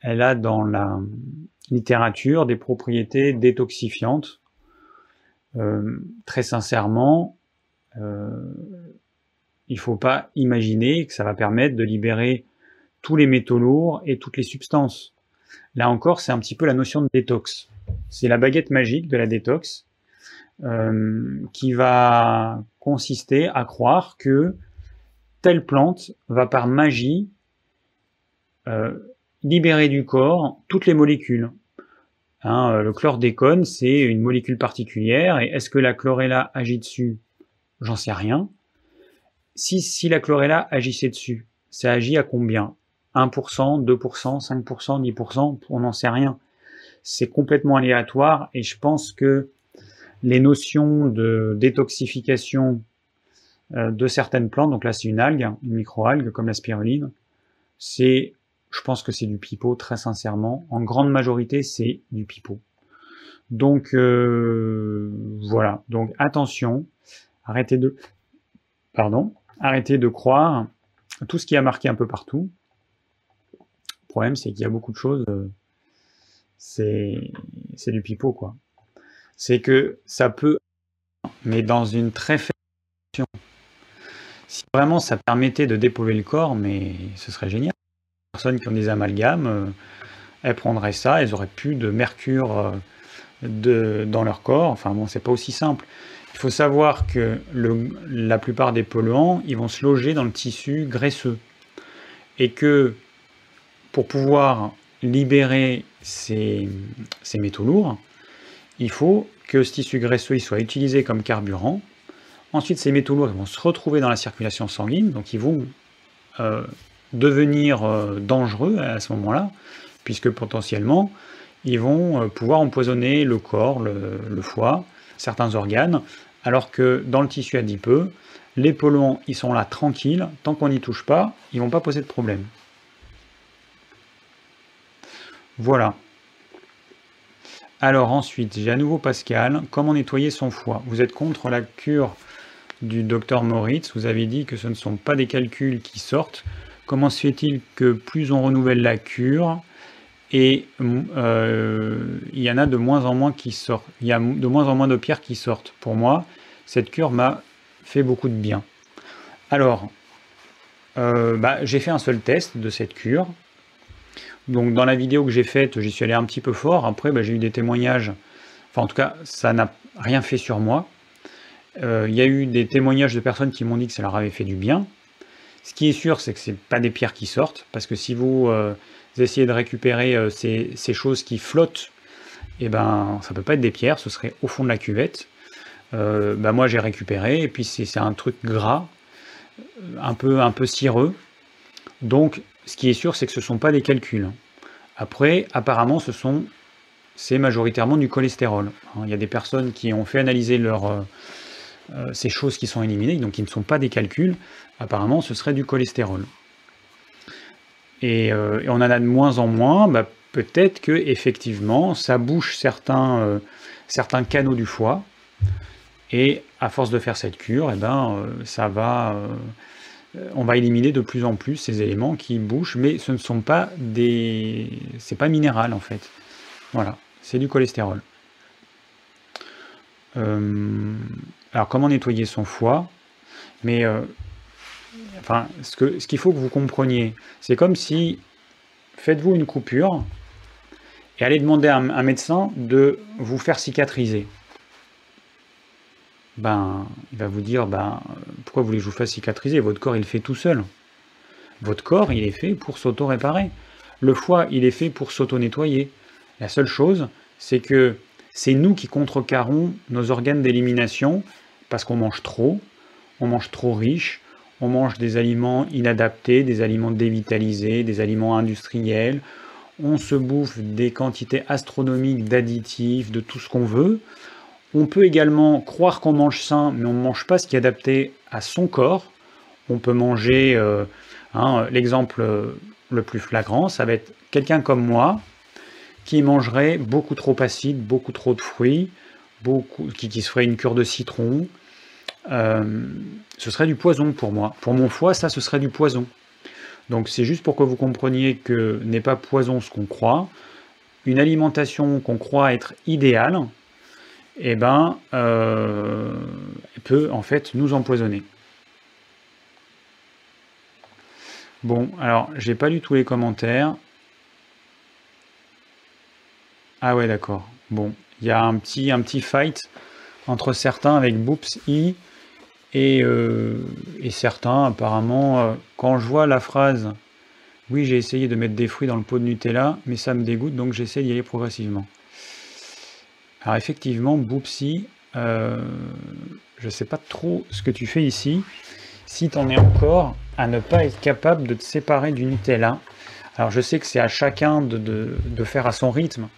elle a dans la littérature des propriétés détoxifiantes. Euh, très sincèrement, euh, il faut pas imaginer que ça va permettre de libérer tous les métaux lourds et toutes les substances. Là encore, c'est un petit peu la notion de détox. C'est la baguette magique de la détox euh, qui va consister à croire que telle plante va par magie euh, libérer du corps toutes les molécules. Hein, euh, le chlordécone, c'est une molécule particulière, et est-ce que la chlorella agit dessus? J'en sais rien. Si, si la chlorella agissait dessus, ça agit à combien? 1%, 2%, 5%, 10%, on n'en sait rien. C'est complètement aléatoire et je pense que les notions de détoxification euh, de certaines plantes, donc là c'est une algue, une microalgue comme la spiruline, c'est, je pense que c'est du pipeau très sincèrement. En grande majorité c'est du pipeau. Donc euh, voilà, donc attention, arrêtez de, pardon, arrêtez de croire tout ce qui a marqué un peu partout. Le problème, c'est qu'il y a beaucoup de choses, euh, c'est du pipeau, quoi. C'est que ça peut, mais dans une très faible Si vraiment ça permettait de dépolluer le corps, mais ce serait génial. Les personnes qui ont des amalgames, euh, elles prendraient ça, elles auraient plus de mercure euh, de, dans leur corps. Enfin bon, c'est pas aussi simple. Il faut savoir que la plupart des polluants, ils vont se loger dans le tissu graisseux. Et que pour pouvoir libérer ces, métaux lourds, il faut que ce tissu graisseux soit utilisé comme carburant. Ensuite, ces métaux lourds vont se retrouver dans la circulation sanguine, donc ils vont euh, devenir euh, dangereux à ce moment-là, puisque potentiellement, ils vont euh, pouvoir empoisonner le corps, le foie, certains organes, alors que dans le tissu adipeux, les polluants, ils sont là tranquilles, tant qu'on n'y touche pas, ils vont pas poser de problème. Voilà. Alors ensuite, j'ai à nouveau Pascal, comment nettoyer son foie? Vous êtes contre la cure du docteur Moritz, vous avez dit que ce ne sont pas des calculs qui sortent. Comment se fait-il que plus on renouvelle la cure, et euh, il y en a de moins en moins qui sortent. Il y a de moins en moins de pierres qui sortent. Pour moi, cette cure m'a fait beaucoup de bien. Alors, euh, bah, j'ai fait un seul test de cette cure. Donc dans la vidéo que j'ai faite, j'y suis allé un petit peu fort. Après, bah, j'ai eu des témoignages. Enfin, en tout cas, ça n'a rien fait sur moi. Euh, il y a eu des témoignages de personnes qui m'ont dit que ça leur avait fait du bien. Ce qui est sûr, c'est que ce pas des pierres qui sortent, parce que si vous vous essayez de récupérer euh, ces, choses qui flottent, et eh ben ça peut pas être des pierres, ce serait au fond de la cuvette. Ben, moi j'ai récupéré, et puis c'est un truc gras, un peu, un peu cireux. Donc ce qui est sûr, c'est que ce ne sont pas des calculs. Après, apparemment, ce sont c'est majoritairement du cholestérol. Hein, il y a des personnes qui ont fait analyser leur, euh, ces choses qui sont éliminées, donc qui ne sont pas des calculs. Apparemment, ce serait du cholestérol. Euh, et, on en a de moins en moins, bah, peut-être que effectivement ça bouche certains, euh, certains canaux du foie, et à force de faire cette cure, eh ben, euh, ça va, on va éliminer de plus en plus ces éléments qui bouchent, mais ce ne sont pas des, c'est pas minéral en fait. Voilà, c'est du cholestérol. alors comment nettoyer son foie? Mais enfin, ce qu'il faut que vous compreniez, c'est comme si faites-vous une coupure et allez demander à un, médecin de vous faire cicatriser. Ben, il va vous dire, ben, pourquoi voulez-vous que je vous fasse cicatriser? Votre corps, il fait tout seul. Votre corps, il est fait pour s'auto-réparer. Le foie, il est fait pour s'auto-nettoyer. La seule chose, c'est que c'est nous qui contrecarrons nos organes d'élimination parce qu'on mange trop, on mange trop riche, on mange des aliments inadaptés, des aliments dévitalisés, des aliments industriels, on se bouffe des quantités astronomiques d'additifs, de tout ce qu'on veut. On peut également croire qu'on mange sain, mais on ne mange pas ce qui est adapté à son corps. On peut manger, euh, hein, l'exemple le plus flagrant, ça va être quelqu'un comme moi qui mangerait beaucoup trop acide, beaucoup trop de fruits, beaucoup, qui, qui se ferait une cure de citron, euh, ce serait du poison pour moi. Pour mon foie, ça, ce serait du poison. Donc c'est juste pour que vous compreniez que n'est pas poison ce qu'on croit. Une alimentation qu'on croit être idéale, eh ben, euh, peut en fait nous empoisonner. Bon, alors j'ai pas lu tous les commentaires. Ah ouais, d'accord. Bon, il y a un petit, un petit fight entre certains avec Boops I et, euh, et certains apparemment. euh, quand je vois la phrase oui, j'ai essayé de mettre des fruits dans le pot de Nutella, mais ça me dégoûte, donc j'essaie d'y aller progressivement. Alors effectivement, Boopsy, euh, je sais pas trop ce que tu fais ici. Si tu en es encore à ne pas être capable de te séparer du Nutella. Alors je sais que c'est à chacun de faire à son rythme.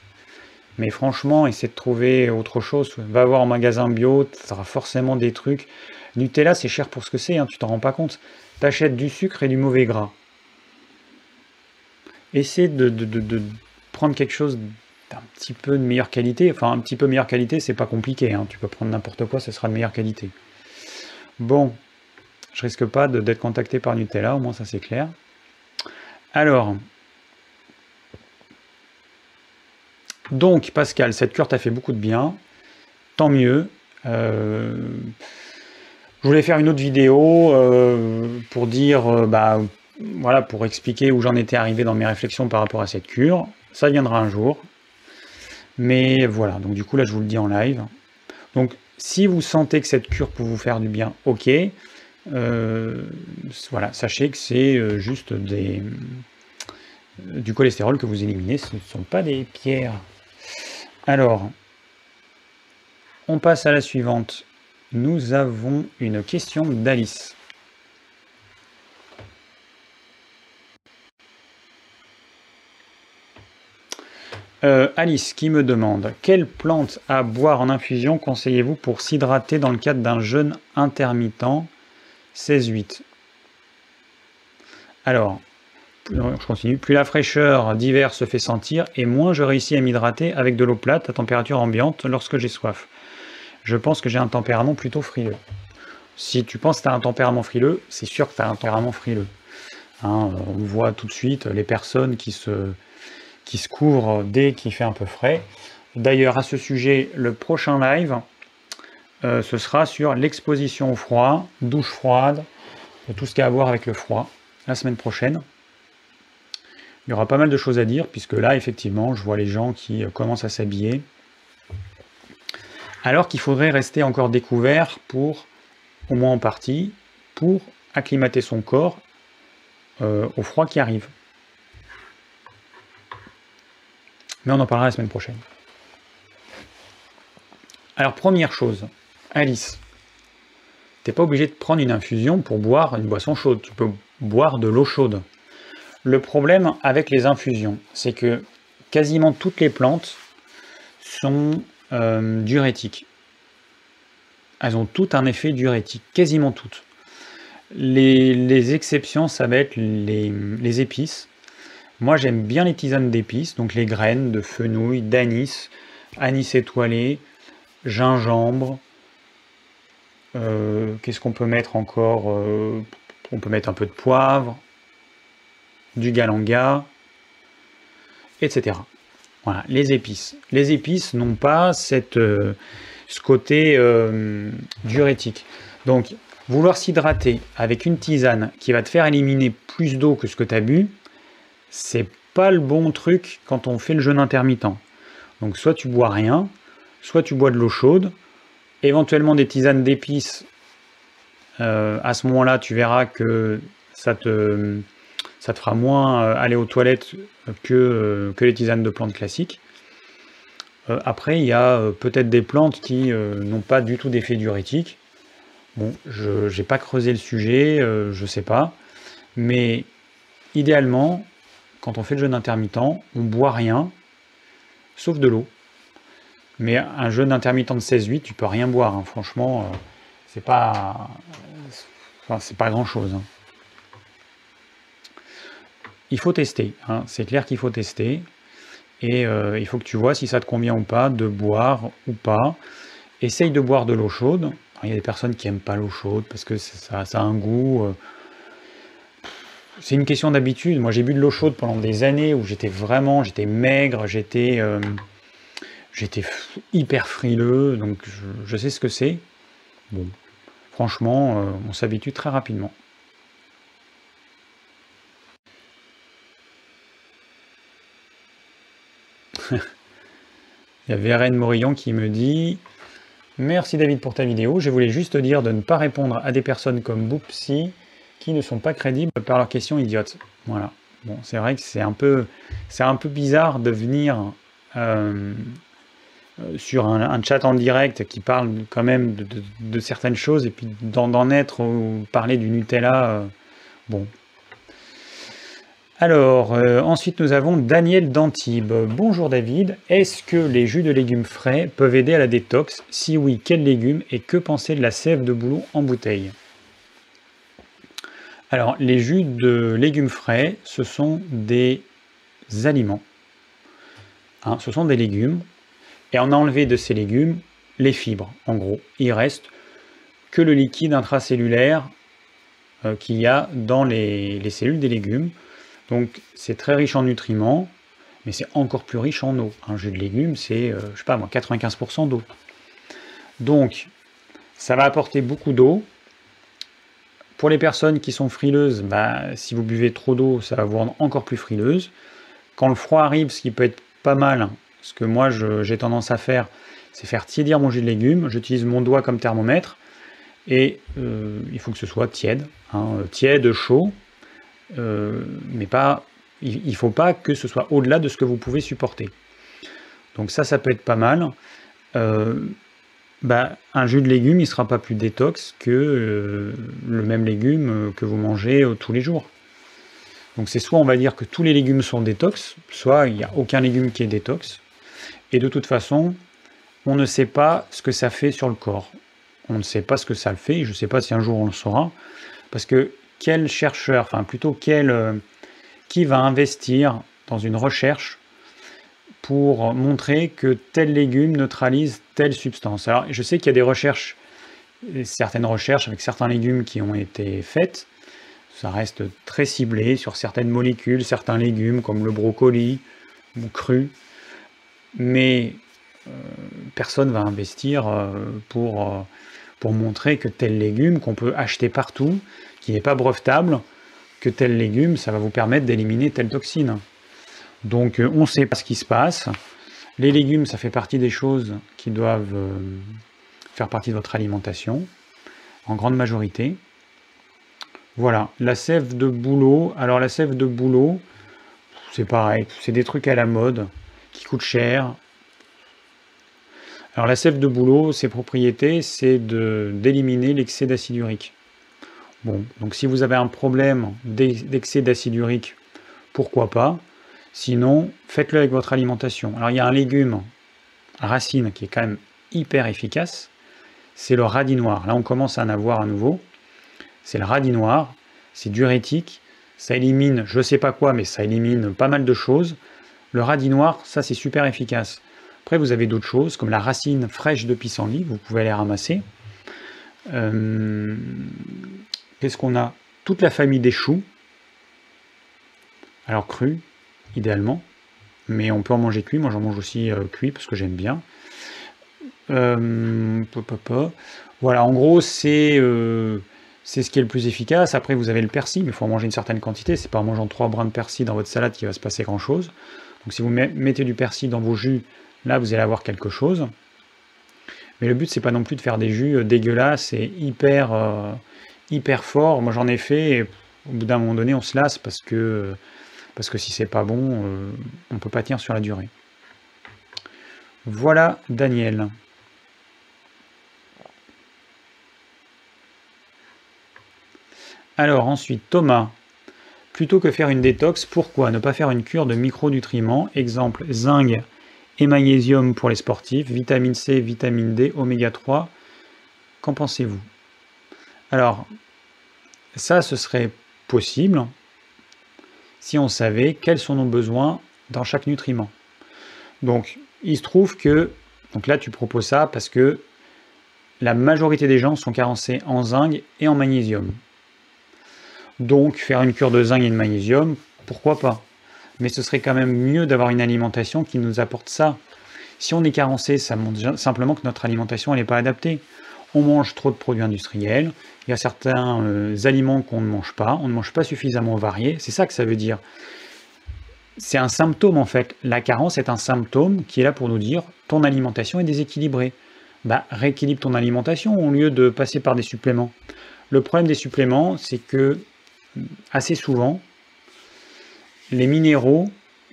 Mais franchement, essaie de trouver autre chose. Va voir en magasin bio, tu auras forcément des trucs. Nutella, c'est cher pour ce que c'est, hein, tu t'en rends pas compte. T'achètes du sucre et du mauvais gras. Essaie de, prendre quelque chose d'un petit peu de meilleure qualité. Enfin, un petit peu meilleure qualité, c'est pas compliqué. hein. Tu peux prendre n'importe quoi, ce sera de meilleure qualité. Bon, je risque pas d'être contacté par Nutella, au moins ça c'est clair. Alors, donc Pascal, cette cure t'a fait beaucoup de bien. Tant mieux. Euh, je voulais faire une autre vidéo euh, pour dire, euh, bah, voilà, pour expliquer où j'en étais arrivé dans mes réflexions par rapport à cette cure. Ça viendra un jour. Mais voilà, donc du coup là je vous le dis en live. Donc si vous sentez que cette cure peut vous faire du bien, ok. Voilà, sachez que c'est juste du cholestérol que vous éliminez, ce ne sont pas des pierres. Alors, on passe à la suivante. Nous avons une question d'Alice. Euh, Alice qui me demande quelle plante à boire en infusion conseillez-vous pour s'hydrater dans le cadre d'un jeûne intermittent? 16-8 Alors, je continue. Plus la fraîcheur d'hiver se fait sentir et moins je réussis à m'hydrater avec de l'eau plate à température ambiante lorsque j'ai soif. Je pense que j'ai un tempérament plutôt frileux. Si tu penses que tu as un tempérament frileux, c'est sûr que tu as un tempérament frileux. Hein, on voit tout de suite les personnes qui se, qui se couvrent dès qu'il fait un peu frais. D'ailleurs, à ce sujet, le prochain live, euh, ce sera sur l'exposition au froid, douche froide, tout ce qui a à voir avec le froid, la semaine prochaine. Il y aura pas mal de choses à dire, puisque là, effectivement, je vois les gens qui euh, commencent à s'habiller. Alors qu'il faudrait rester encore découvert pour, au moins en partie, pour acclimater son corps euh, au froid qui arrive. Mais on en parlera la semaine prochaine. Alors, première chose, Alice, t'es pas obligé de prendre une infusion pour boire une boisson chaude. Tu peux boire de l'eau chaude. Le problème avec les infusions, c'est que quasiment toutes les plantes sont euh, diurétiques. Elles ont toutes un effet diurétique, quasiment toutes. Les, exceptions, ça va être les, les épices. Moi, j'aime bien les tisanes d'épices, donc les graines de fenouil, d'anis, anis étoilé, gingembre. Euh, Qu'est-ce qu'on peut mettre encore Euh, On peut mettre un peu de poivre, du galanga, etc. Voilà, les épices. Les épices n'ont pas cette, euh, ce côté euh, diurétique. Donc, vouloir s'hydrater avec une tisane qui va te faire éliminer plus d'eau que ce que tu as bu, c'est pas le bon truc quand on fait le jeûne intermittent. Donc, soit tu bois rien, soit tu bois de l'eau chaude, éventuellement des tisanes d'épices. Euh, à ce moment-là, tu verras que ça te, ça te fera moins euh, aller aux toilettes que, euh, que les tisanes de plantes classiques. Euh, après, il y a euh, peut-être des plantes qui euh, n'ont pas du tout d'effet diurétique. Bon, je n'ai pas creusé le sujet, euh, je sais pas. Mais idéalement, quand on fait le jeûne intermittent, on boit rien, sauf de l'eau. Mais un jeûne intermittent de 16-8, tu peux rien boire. hein. Franchement, euh, c'est pas, c'est pas grand-chose. hein. Il faut tester. hein. C'est clair qu'il faut tester. Et euh, il faut que tu vois si ça te convient ou pas de boire ou pas. Essaye de boire de l'eau chaude. Il y a des personnes qui n'aiment pas l'eau chaude parce que ça, a un goût. euh, C'est une question d'habitude. Moi, j'ai bu de l'eau chaude pendant des années où j'étais vraiment, j'étais maigre, j'étais, euh, hyper frileux. Donc, je, sais ce que c'est. Bon, franchement, on s'habitue très rapidement. [LAUGHS] Il y a Vérène Morillon qui me dit Merci David pour ta vidéo. Je voulais juste dire de ne pas répondre à des personnes comme Boopsy qui ne sont pas crédibles par leurs questions idiotes. Voilà. Bon, c'est vrai que c'est un peu, c'est un peu bizarre de venir euh, euh, sur un, chat en direct qui parle quand même de, certaines choses et puis d'en être ou parler du Nutella. Euh, bon. Alors, ensuite nous avons Daniel Dantibes. Bonjour David, est-ce que les jus de légumes frais peuvent aider à la détox? Si oui, quels légumes et que penser de la sève de boulot en bouteille? Alors, les jus de légumes frais, ce sont des aliments. Hein, ce sont des légumes. Et on a enlevé de ces légumes les fibres, en gros. Il reste que le liquide intracellulaire euh, qu'il y a dans les, cellules des légumes. Donc, c'est très riche en nutriments, mais c'est encore plus riche en eau. Un jus de légumes, c'est, euh, je sais pas moi, 95% d'eau. Donc, ça va apporter beaucoup d'eau, pour les personnes qui sont frileuses, bah, si vous buvez trop d'eau, ça va vous rendre encore plus frileuse. Quand le froid arrive, ce qui peut être pas mal, ce que moi j'ai tendance à faire, c'est faire tiédir mon jus de légumes. J'utilise mon doigt comme thermomètre et euh, il faut que ce soit tiède, hein, tiède, chaud, euh, mais pas, il ne faut pas que ce soit au-delà de ce que vous pouvez supporter. Donc ça, ça peut être pas mal. Euh, bah, un jus de légumes, il ne sera pas plus détox que euh, le même légume que vous mangez tous les jours. Donc c'est soit on va dire que tous les légumes sont détox, soit il n'y a aucun légume qui est détox. Et de toute façon, on ne sait pas ce que ça fait sur le corps. On ne sait pas ce que ça le fait, je ne sais pas si un jour on le saura. Parce que quel chercheur, enfin plutôt quel, qui va investir dans une recherche pour montrer que tel légume neutralise telle substance. Alors, je sais qu'il y a des recherches, certaines recherches avec certains légumes qui ont été faites. Ça reste très ciblé sur certaines molécules, certains légumes comme le brocoli ou cru. Mais euh, personne va investir euh, pour, euh, pour montrer que tel légume qu'on peut acheter partout, n'est pas brevetable, que tel légume, ça va vous permettre d'éliminer telle toxine. Donc euh, on sait pas ce qui se passe. Les légumes, ça fait partie des choses qui doivent euh, faire partie de votre alimentation, en grande majorité. Voilà, la sève de bouleau. Alors la sève de bouleau, c'est pareil, c'est des trucs à la mode, qui coûtent cher. Alors la sève de bouleau, ses propriétés, c'est d'éliminer l'excès d'acide urique. Bon, donc si vous avez un problème d'excès d'acide urique, pourquoi pas Sinon, faites-le avec votre alimentation. Alors, il y a un légume racine qui est quand même hyper efficace, c'est le radis noir. Là, on commence à en avoir à nouveau. C'est le radis noir, c'est diurétique, ça élimine, je ne sais pas quoi, mais ça élimine pas mal de choses. Le radis noir, ça, c'est super efficace. Après, vous avez d'autres choses, comme la racine fraîche de pissenlit, vous pouvez aller ramasser. Euh, qu'est-ce qu'on a? Toute la famille des choux, alors crus, idéalement. Mais on peut en manger cuit. Moi, j'en mange aussi euh, cuit parce que j'aime bien. Euh, voilà, en gros, euh, c'est ce qui est le plus efficace. Après, vous avez le persil, mais il faut en manger une certaine quantité. C'est pas en mangeant trois brins de persil dans votre salade qu'il va se passer grand-chose. Donc, si vous mettez du persil dans vos jus, là, vous allez avoir quelque chose. Mais le but, c'est pas non plus de faire des jus dégueulasses et hyper, hyper forts. Moi, j'en ai fait et au bout d'un moment donné, on se lasse parce que parce que si c'est pas bon, euh, on peut pas tenir sur la durée. Voilà Daniel. Alors ensuite, Thomas. Plutôt que faire une détox, pourquoi ne pas faire une cure de micronutriments? Exemple, zinc et magnésium pour les sportifs, vitamine C, vitamine D, oméga 3. Qu'en pensez-vous? Alors, ça, ce serait possible si on savait quels sont nos besoins dans chaque nutriment. Donc, il se trouve que, donc là, tu proposes ça parce que la majorité des gens sont carencés en zinc et en magnésium. Donc, faire une cure de zinc et de magnésium, pourquoi pas? Mais ce serait quand même mieux d'avoir une alimentation qui nous apporte ça. Si on est carencé, ça montre simplement que notre alimentation n'est pas adaptée. On mange trop de produits industriels, il y a certains euh, aliments qu'on ne mange pas, on ne mange pas suffisamment variés, c'est ça que ça veut dire. c'est un symptôme en fait. La carence est un symptôme qui est là pour nous dire ton alimentation est déséquilibrée. Bah, rééquilibre ton alimentation au lieu de passer par des suppléments. Le problème des suppléments, c'est que assez souvent, les minéraux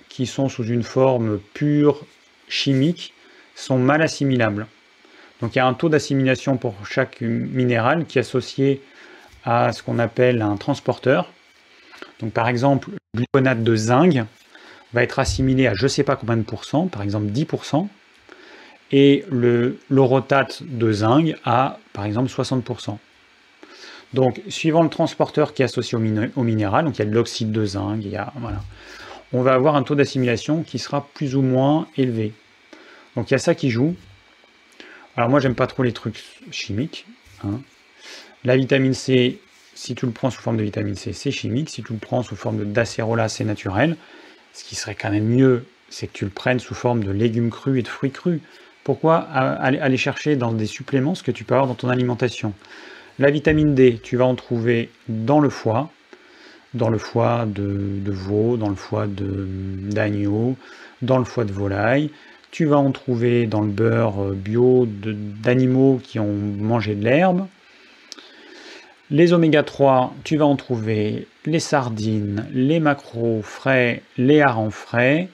qui sont sous une forme pure chimique sont mal assimilables. Donc il y a un taux d'assimilation pour chaque minéral qui est associé à ce qu'on appelle un transporteur. Donc par exemple, le gluconate de zinc va être assimilé à je ne sais pas combien de pourcents, par exemple 10%, et le l'orotate de zinc à par exemple 60%. Donc suivant le transporteur qui est associé au, minéral, donc il y a de l'oxyde de zinc, il y a, voilà, on va avoir un taux d'assimilation qui sera plus ou moins élevé. Donc il y a ça qui joue. Alors moi j'aime pas trop les trucs chimiques. Hein. La vitamine C, si tu le prends sous forme de vitamine C, c'est chimique. Si tu le prends sous forme d'acérola, c'est naturel. Ce qui serait quand même mieux, c'est que tu le prennes sous forme de légumes crus et de fruits crus. Pourquoi aller chercher dans des suppléments ce que tu peux avoir dans ton alimentation? La vitamine D, tu vas en trouver dans le foie, dans le foie de, veau, dans le foie d'agneau, dans le foie de volaille. Tu vas en trouver dans le beurre euh, bio d'animaux qui ont mangé de l'herbe. Les oméga 3, tu vas en trouver les sardines, les macros frais, les harengs frais.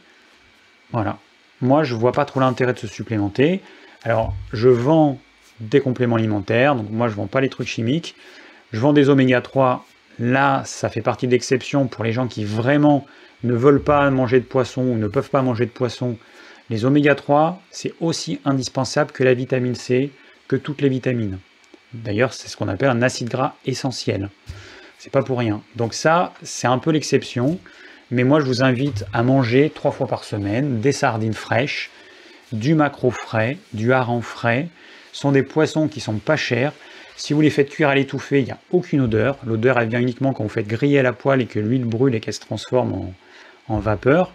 Voilà. Moi, je vois pas trop l'intérêt de se supplémenter. Alors, je vends des compléments alimentaires, donc moi, je vends pas les trucs chimiques. Je vends des oméga 3 Là, ça fait partie de l'exception pour les gens qui vraiment ne veulent pas manger de poisson ou ne peuvent pas manger de poisson. Les oméga 3, c'est aussi indispensable que la vitamine C, que toutes les vitamines. D'ailleurs, c'est ce qu'on appelle un acide gras essentiel. C'est pas pour rien. Donc ça, c'est un peu l'exception. Mais moi, je vous invite à manger trois fois par semaine des sardines fraîches, du maquereau frais, du hareng frais. Ce sont des poissons qui sont pas chers. Si vous les faites cuire à l'étouffée, il n'y a aucune odeur. L'odeur, elle vient uniquement quand vous faites griller à la poêle et que l'huile brûle et qu'elle se transforme en, vapeur.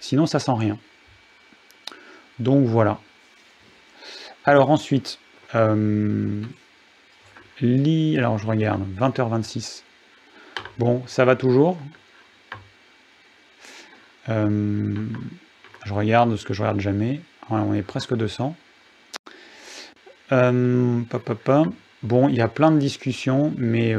Sinon, ça sent rien. Donc voilà. Alors ensuite, euh, alors je regarde, 20h26. Bon, ça va toujours. Euh, je regarde ce que je regarde jamais. on est presque 200. Euh. Bon, il y a plein de discussions, mais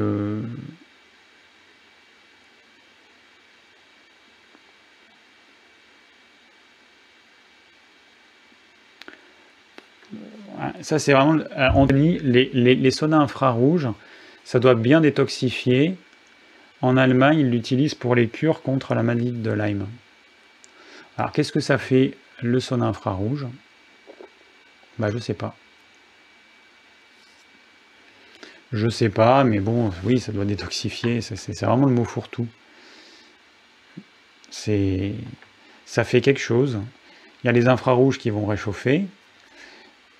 ça c'est vraiment on les, les, les sodas infrarouges ça doit bien détoxifier en Allemagne ils l'utilisent pour les cures contre la maladie de Lyme alors qu'est-ce que ça fait le soda infrarouge? Bah je sais pas je sais pas, mais bon, oui, ça doit détoxifier. C'est vraiment le mot fourre-tout. Ça fait quelque chose. Il y a les infrarouges qui vont réchauffer.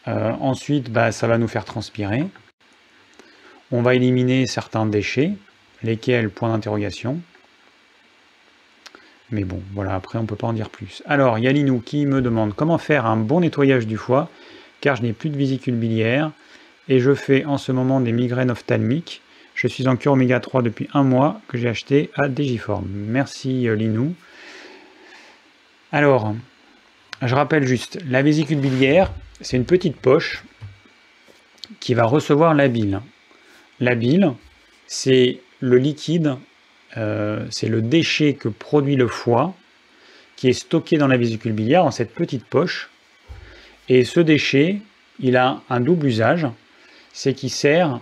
Euh, ensuite, bah, ça va nous faire transpirer. On va éliminer certains déchets, lesquels, point d'interrogation. Mais bon, voilà, après on ne peut pas en dire plus. Alors, il y a Linou qui me demande comment faire un bon nettoyage du foie, car je n'ai plus de vésicule biliaire et je fais en ce moment des migraines ophtalmiques. Je suis en cure oméga 3 depuis un mois que j'ai acheté à Digiform. Merci euh, Linou. Alors, je rappelle juste, la vésicule biliaire, c'est une petite poche qui va recevoir la bile. La bile, c'est le liquide, euh, c'est le déchet que produit le foie qui est stocké dans la vésicule biliaire, dans cette petite poche. Et ce déchet, il a un double usage c'est qu'il sert,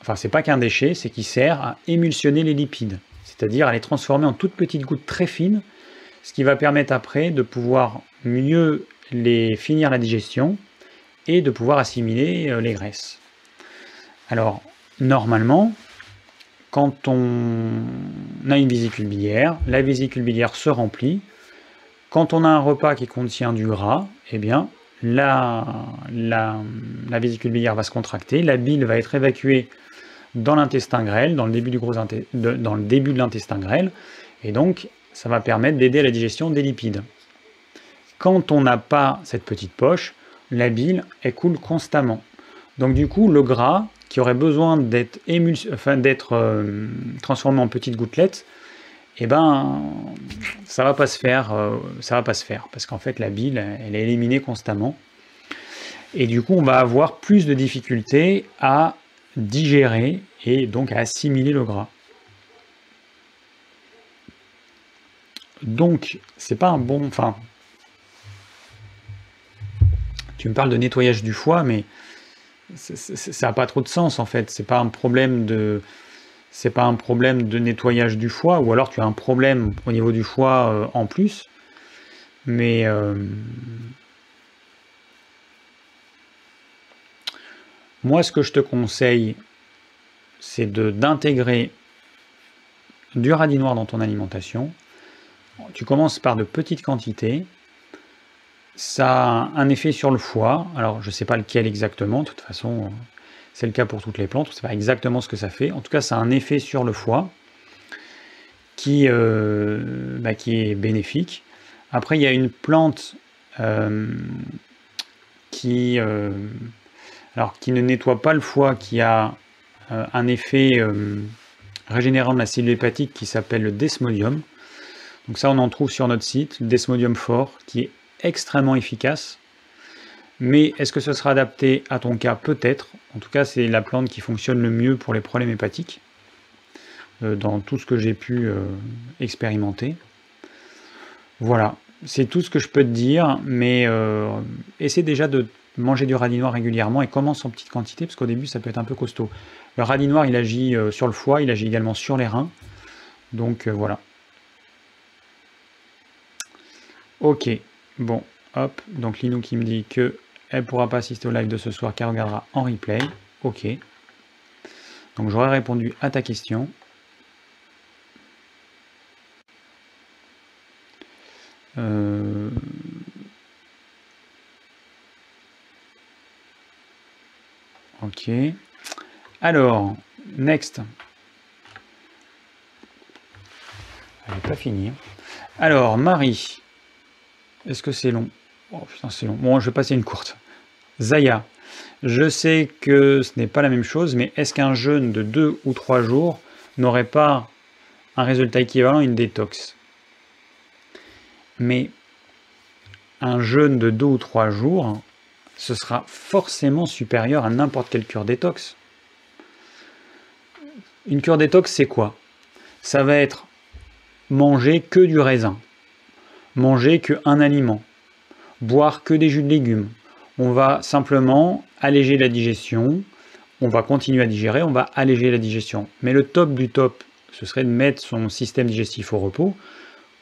enfin c'est pas qu'un déchet, c'est qu'il sert à émulsionner les lipides, c'est-à-dire à les transformer en toutes petites gouttes très fines, ce qui va permettre après de pouvoir mieux les finir la digestion et de pouvoir assimiler euh, les graisses. Alors normalement, quand on a une vésicule biliaire, la vésicule biliaire se remplit. Quand on a un repas qui contient du gras, eh bien, la, la, vésicule biliaire va se contracter, la bile va être évacuée dans l'intestin grêle, dans le début, de l'intestin grêle, et donc ça va permettre d'aider à la digestion des lipides. Quand on n'a pas cette petite poche, la bile coule constamment. Donc du coup, le gras, qui aurait besoin d'être enfin, euh, transformé en petites gouttelettes, eh ben, ça va euh, va pas se faire, parce qu'en fait, la bile, elle est éliminée constamment. Et du coup, on va avoir plus de difficultés à digérer et donc à assimiler le gras. Donc, c'est pas un bon. Enfin, tu me parles de nettoyage du foie, mais ça n'a pas trop de sens en fait. C'est pas un problème de. C'est pas un problème de nettoyage du foie, ou alors tu as un problème au niveau du foie euh, en plus. Mais euh, moi, ce que je te conseille, c'est d'intégrer du radis noir dans ton alimentation. Tu commences par de petites quantités. Ça a un effet sur le foie. Alors, je ne sais pas lequel exactement. De toute façon, c'est le cas pour toutes les plantes. On ne sait pas exactement ce que ça fait. En tout cas, ça a un effet sur le foie qui, euh, bah, qui est bénéfique. Après, il y a une plante euh, qui, euh, alors, qui ne nettoie pas le foie, qui a un effet régénérant de la cellule hépatique qui s'appelle le desmodium. Donc ça, on en trouve sur notre site, Desmodium fort, qui est extrêmement efficace. Mais est-ce que ce sera adapté à ton cas? Peut-être. En tout cas, c'est la plante qui fonctionne le mieux pour les problèmes hépatiques, euh, dans tout ce que j'ai pu euh, expérimenter. Voilà, c'est tout ce que je peux te dire, mais euh, essaie déjà de manger du radis noir régulièrement et commence en petite quantité, parce qu'au début, ça peut être un peu costaud. Le radis noir, il agit sur le foie, il agit également sur les reins. Donc voilà. Ok, bon, hop, donc Linou qui me dit que elle pourra pas assister au live de ce soir car elle regardera en replay. Ok. Donc j'aurais répondu à ta question. Euh, ok. Alors, next. Elle n'est pas finie. Alors, Marie. Est-ce que c'est long? Oh putain, c'est long. Bon, je vais passer une courte. Zaya. Je sais que ce n'est pas la même chose, mais est-ce qu'un jeûne de 2 ou 3 jours n'aurait pas un résultat équivalent à une détox? Mais un jeûne de 2 ou 3 jours, ce sera forcément supérieur à n'importe quelle cure détox. Une cure détox, c'est quoi? Ça va être manger que du raisin manger qu'un aliment, boire que des jus de légumes. On va simplement alléger la digestion, on va continuer à digérer, on va alléger la digestion. Mais le top du top, ce serait de mettre son système digestif au repos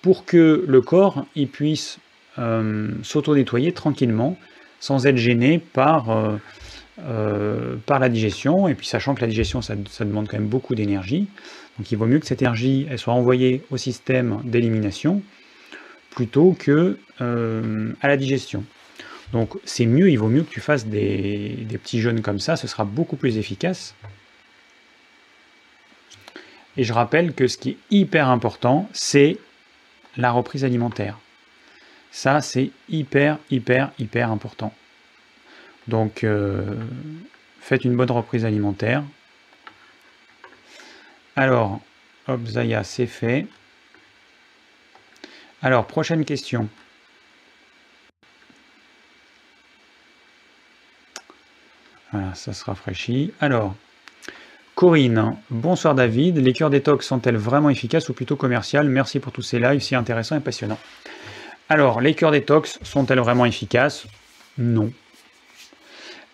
pour que le corps puisse euh, s'auto-nettoyer tranquillement sans être gêné par, euh, euh, par la digestion. Et puis sachant que la digestion, ça, demande quand même beaucoup d'énergie. Donc il vaut mieux que cette énergie soit envoyée au système d'élimination plutôt que euh, à la digestion. Donc c'est mieux, il vaut mieux que tu fasses des, petits jeûnes comme ça, ce sera beaucoup plus efficace. Et je rappelle que ce qui est hyper important, c'est la reprise alimentaire. Ça, c'est hyper, hyper, hyper important. Donc, euh, faites une bonne reprise alimentaire. Alors, hop, Zaya, c'est fait. Alors, prochaine question. Voilà, ça se rafraîchit. Alors, Corinne, bonsoir David. Les cures détox sont-elles vraiment efficaces ou plutôt commerciales? Merci pour tous ces lives si intéressants et passionnants. Alors, les cures détox sont-elles vraiment efficaces? Non.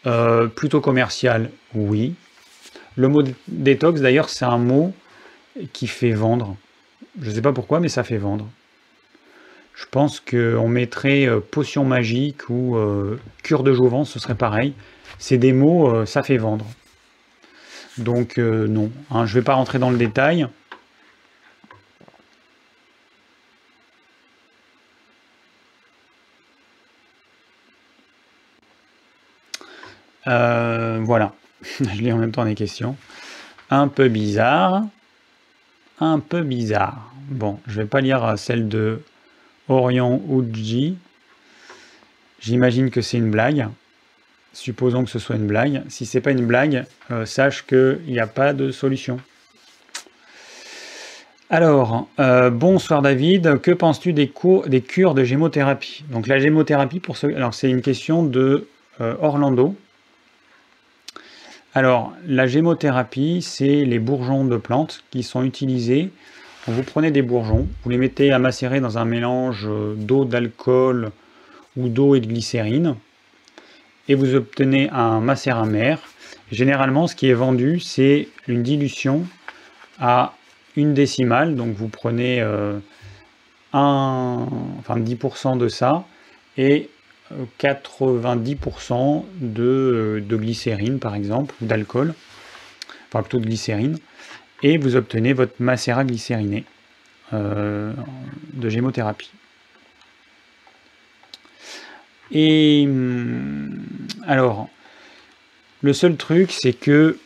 Euh, plutôt commercial Oui. Le mot détox, d'ailleurs, c'est un mot qui fait vendre. Je ne sais pas pourquoi, mais ça fait vendre. Je pense qu'on mettrait euh, potion magique ou euh, cure de jouvence, ce serait pareil. C'est des mots, euh, ça fait vendre. Donc non, hein, je ne vais pas rentrer dans le détail. voilà, [LAUGHS] je lis en même temps des questions. Un peu bizarre. Un peu bizarre. Bon, je vais pas lire celle de Orion Uji. J'imagine que c'est une blague. Supposons que ce soit une blague. Si c'est pas une blague, euh, sache qu'il n'y a pas de solution. Alors, euh, bonsoir David, que penses-tu des, cures de gémothérapie? Donc la gémothérapie, pour ce... alors c'est une question de euh, Orlando. Alors, la gémothérapie, c'est les bourgeons de plantes qui sont utilisés. Vous prenez des bourgeons, vous les mettez à macérer dans un mélange d'eau, d'alcool ou d'eau et de glycérine, et vous obtenez un macérat amer. Généralement, ce qui est vendu, c'est une dilution à une décimale, donc vous prenez euh, un, enfin 10% de ça, et 90% de, de, glycérine par exemple, ou d'alcool, enfin plutôt de glycérine, et vous obtenez votre macérat glycériné euh, de gémothérapie. Et hum, alors, le seul truc, c'est que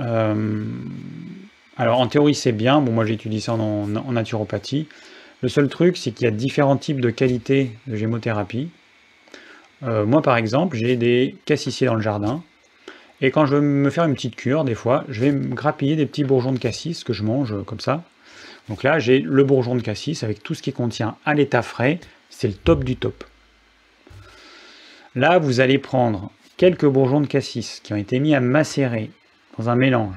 euh, alors en théorie c'est bien, bon moi j'étudie ça en naturopathie, le seul truc, c'est qu'il y a différents types de qualités de gémothérapie. Euh, moi, par exemple, j'ai des cassissiers dans le jardin. Et quand je veux me faire une petite cure, des fois, je vais me grappiller des petits bourgeons de cassis que je mange euh, comme ça. Donc là, j'ai le bourgeon de cassis avec tout ce qui contient à l'état frais. C'est le top du top. Là, vous allez prendre quelques bourgeons de cassis qui ont été mis à macérer dans un mélange.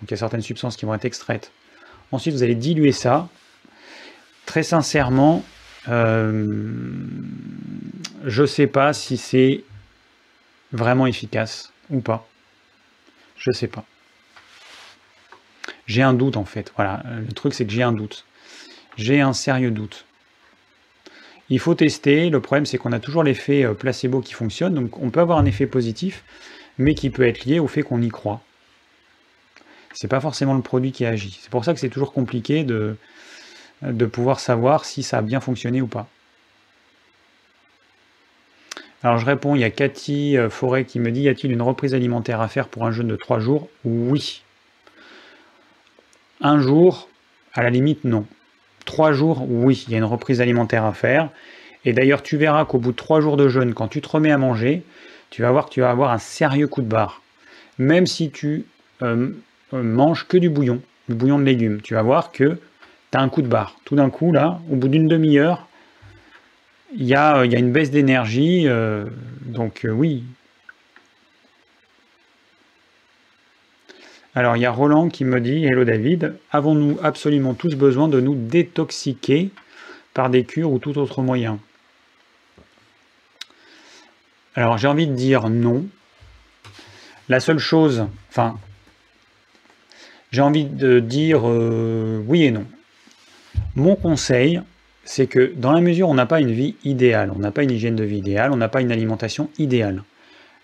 Donc il y a certaines substances qui vont être extraites. Ensuite, vous allez diluer ça Très sincèrement, euh, je ne sais pas si c'est vraiment efficace pas. Je sais pas. J'ai un doute en fait. Voilà, le truc c'est que j'ai un doute. J'ai un sérieux doute. Il faut tester. Le problème c'est qu'on a toujours l'effet euh, placebo qui fonctionne. Donc on peut avoir un effet positif, mais qui peut être lié au fait qu'on y croit. C'est pas forcément le produit qui agit. C'est pour ça que c'est toujours compliqué de, de pouvoir savoir si ça a bien fonctionné ou pas. Alors je réponds, il y a Cathy euh, Forêt qui me dit, y a-t-il une reprise alimentaire à faire pour un jeûne de 3 jours? Oui. Un jour, à la limite, non. 3 jours, oui, il y a une reprise alimentaire à faire. Et d'ailleurs, tu verras qu'au bout de 3 jours de jeûne, quand tu te remets à manger, tu vas voir que tu vas avoir un sérieux coup de barre. Même si tu euh, euh, manges que du bouillon, du bouillon de légumes, tu vas voir que tu un coup de barre. Tout d'un coup, là, au bout d'une demi-heure, il y, a, une baisse d'énergie. Euh, donc euh, oui. Alors il y a Roland qui me dit, Hello David, avons-nous absolument tous besoin de nous détoxiquer par des cures ou tout autre moyen? Alors j'ai envie de dire non. La seule chose, enfin, j'ai envie de dire euh, oui et non. Mon conseil, c'est que dans la mesure où on n'a pas une vie idéale, on n'a pas une hygiène de vie idéale, on n'a pas une alimentation idéale,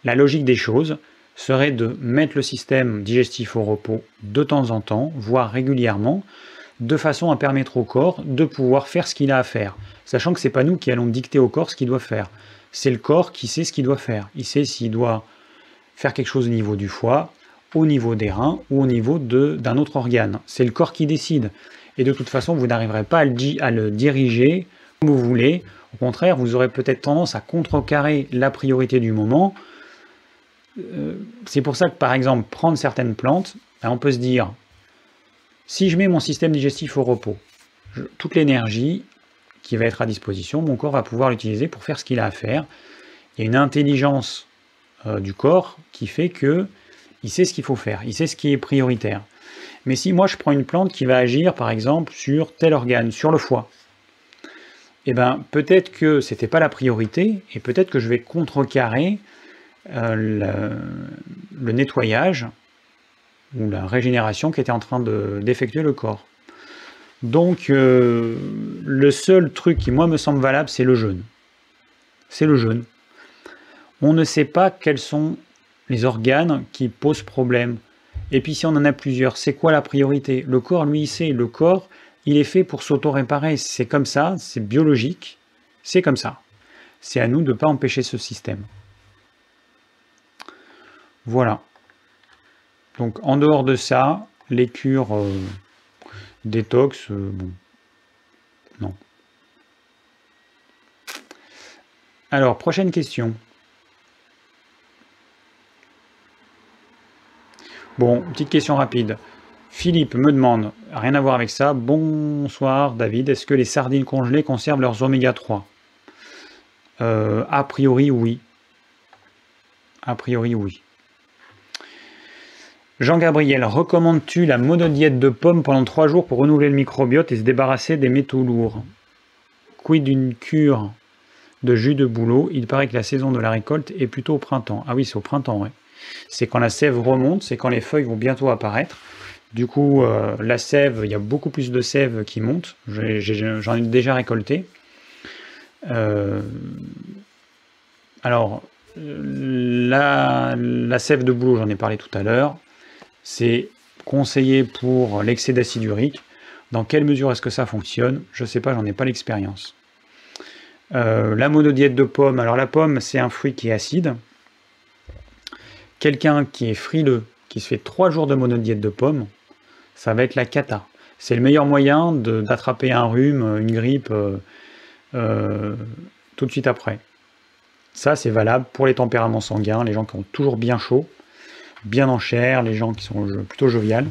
la logique des choses serait de mettre le système digestif au repos de temps en temps, voire régulièrement, de façon à permettre au corps de pouvoir faire ce qu'il a à faire, sachant que ce n'est pas nous qui allons dicter au corps ce qu'il doit faire. C'est le corps qui sait ce qu'il doit faire. Il sait s'il doit faire quelque chose au niveau du foie, au niveau des reins ou au niveau d'un autre organe. C'est le corps qui décide et de toute façon, vous n'arriverez pas à le, diriger comme vous voulez. Au contraire, vous aurez peut-être tendance à contrecarrer la priorité du moment. Euh, c'est pour ça que, par exemple, prendre certaines plantes, ben, on peut se dire, si je mets mon système digestif au repos, toute l'énergie qui va être à disposition, mon corps va pouvoir l'utiliser pour faire ce qu'il a à faire. Il y a une intelligence euh, du corps qui fait que il sait ce qu'il faut faire, il sait ce qui est prioritaire. Mais si moi je prends une plante qui va agir par exemple sur tel organe, sur le foie, eh ben peut-être que ce n'était pas la priorité et peut-être que je vais contrecarrer euh, le, nettoyage ou la régénération qui était en train d'effectuer le corps. Donc euh, le seul truc qui moi me semble valable, c'est le jeûne. C'est le jeûne. On ne sait pas quels sont les organes qui posent problème. Et puis si on en a plusieurs, c'est quoi la priorité? Le corps, lui, il sait. Le corps, il est fait pour s'auto-réparer. C'est comme ça, c'est biologique, c'est comme ça. C'est à nous de ne pas empêcher ce système. Voilà. Donc en dehors de ça, les cures euh, détox, euh, bon, non. Alors, prochaine question. Bon, petite question rapide. Philippe me demande, rien à voir avec ça, bonsoir David, est-ce que les sardines congelées conservent leurs oméga 3 euh, A priori oui. A priori oui. Jean-Gabriel, recommandes-tu la monodiète de pommes pendant 3 jours pour renouveler le microbiote et se débarrasser des métaux lourds? Quid d'une cure de jus de bouleau? Il paraît que la saison de la récolte est plutôt au printemps. Ah oui, c'est au printemps, ouais. C'est quand la sève remonte, c'est quand les feuilles vont bientôt apparaître. Du coup, euh, la sève, il y a beaucoup plus de sève qui monte. J'en ai, déjà récolté. Euh, alors, la, sève de bouleau, j'en ai parlé tout à l'heure. C'est conseillé pour l'excès d'acide urique. Dans quelle mesure est-ce que ça fonctionne? Je ne sais pas, j'en ai pas l'expérience. Euh, la monodiète de pomme, alors la pomme c'est un fruit qui est acide. Quelqu'un qui est frileux, qui se fait 3 jours de monodiète de pomme, ça va être la cata. C'est le meilleur moyen d'attraper un rhume, une grippe euh, euh, tout de suite après. Ça c'est valable pour les tempéraments sanguins, les gens qui ont toujours bien chaud bien en chair, les gens qui sont plutôt joviales.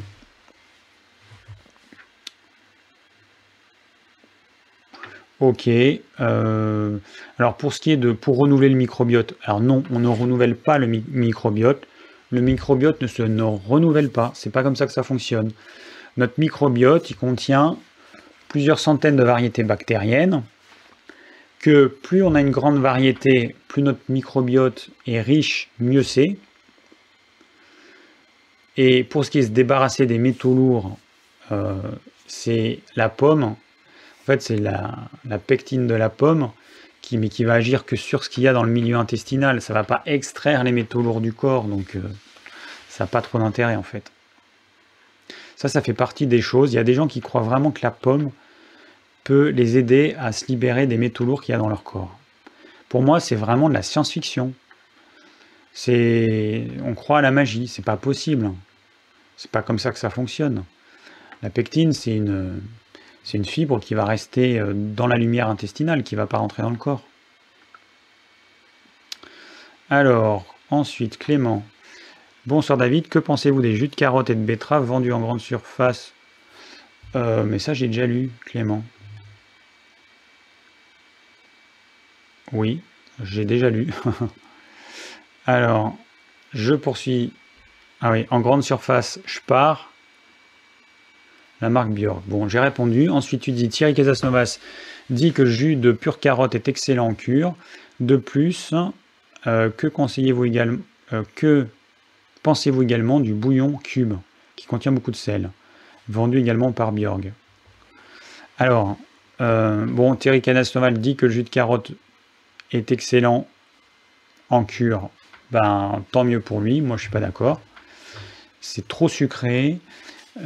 Ok. Euh, alors pour ce qui est de pour renouveler le microbiote, alors non, on ne renouvelle pas le microbiote. Le microbiote ne se renouvelle pas. C'est pas comme ça que ça fonctionne. Notre microbiote, il contient plusieurs centaines de variétés bactériennes. Que plus on a une grande variété, plus notre microbiote est riche, mieux c'est. Et pour ce qui est de se débarrasser des métaux lourds, euh, c'est la pomme. Fait, c'est la, pectine de la pomme, qui, mais qui va agir que sur ce qu'il y a dans le milieu intestinal. Ça va pas extraire les métaux lourds du corps, donc euh, ça n'a pas trop d'intérêt en fait. Ça, ça fait partie des choses. Il y a des gens qui croient vraiment que la pomme peut les aider à se libérer des métaux lourds qu'il y a dans leur corps. Pour moi, c'est vraiment de la science-fiction. C'est, on croit à la magie, c'est pas possible. C'est pas comme ça que ça fonctionne. La pectine, c'est une, c'est une fibre qui va rester euh, dans la lumière intestinale, qui ne va pas rentrer dans le corps. Alors, ensuite, Clément. Bonsoir David, que pensez-vous des jus de carottes et de betterave vendus en grande surface? Euh, Mais ça, j'ai déjà lu, Clément. Oui, j'ai déjà lu. [LAUGHS] Alors, je poursuis ah oui, en grande surface, je pars. La marque Björk. Bon, j'ai répondu. Ensuite, tu dis Thierry Casasnovas dit que le jus de pure carotte est excellent en cure. De plus, euh, que conseillez-vous également euh, Que pensez-vous également du bouillon cube qui contient beaucoup de sel, vendu également par Björk? Alors, euh, bon, Thierry Casasnovas dit que le jus de carotte est excellent en cure. Ben, tant mieux pour lui. Moi, je suis pas d'accord c'est trop sucré,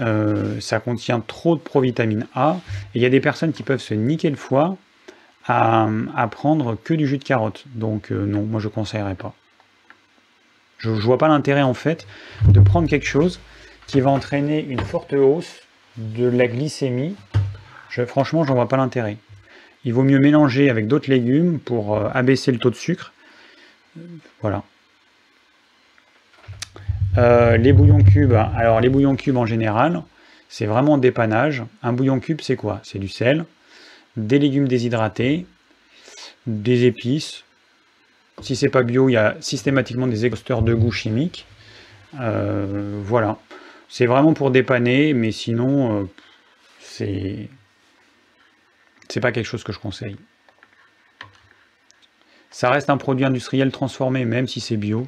euh, ça contient trop de provitamine A, et il y a des personnes qui peuvent se niquer le foie à, prendre que du jus de carotte. Donc euh, non, moi je ne conseillerais pas. Je ne vois pas l'intérêt en fait de prendre quelque chose qui va entraîner une forte hausse de la glycémie. Je, franchement, j'en vois pas l'intérêt. Il vaut mieux mélanger avec d'autres légumes pour euh, abaisser le taux de sucre. Voilà. Euh, les bouillons cubes, alors les bouillons cubes en général, c'est vraiment dépannage. Un bouillon cube, c'est quoi? C'est du sel, des légumes déshydratés, des épices. Si c'est pas bio, il y a systématiquement des exhausteurs de goût chimiques. Euh, voilà. C'est vraiment pour dépanner, mais sinon, euh, c'est c'est pas quelque chose que je conseille. Ça reste un produit industriel transformé, même si c'est bio.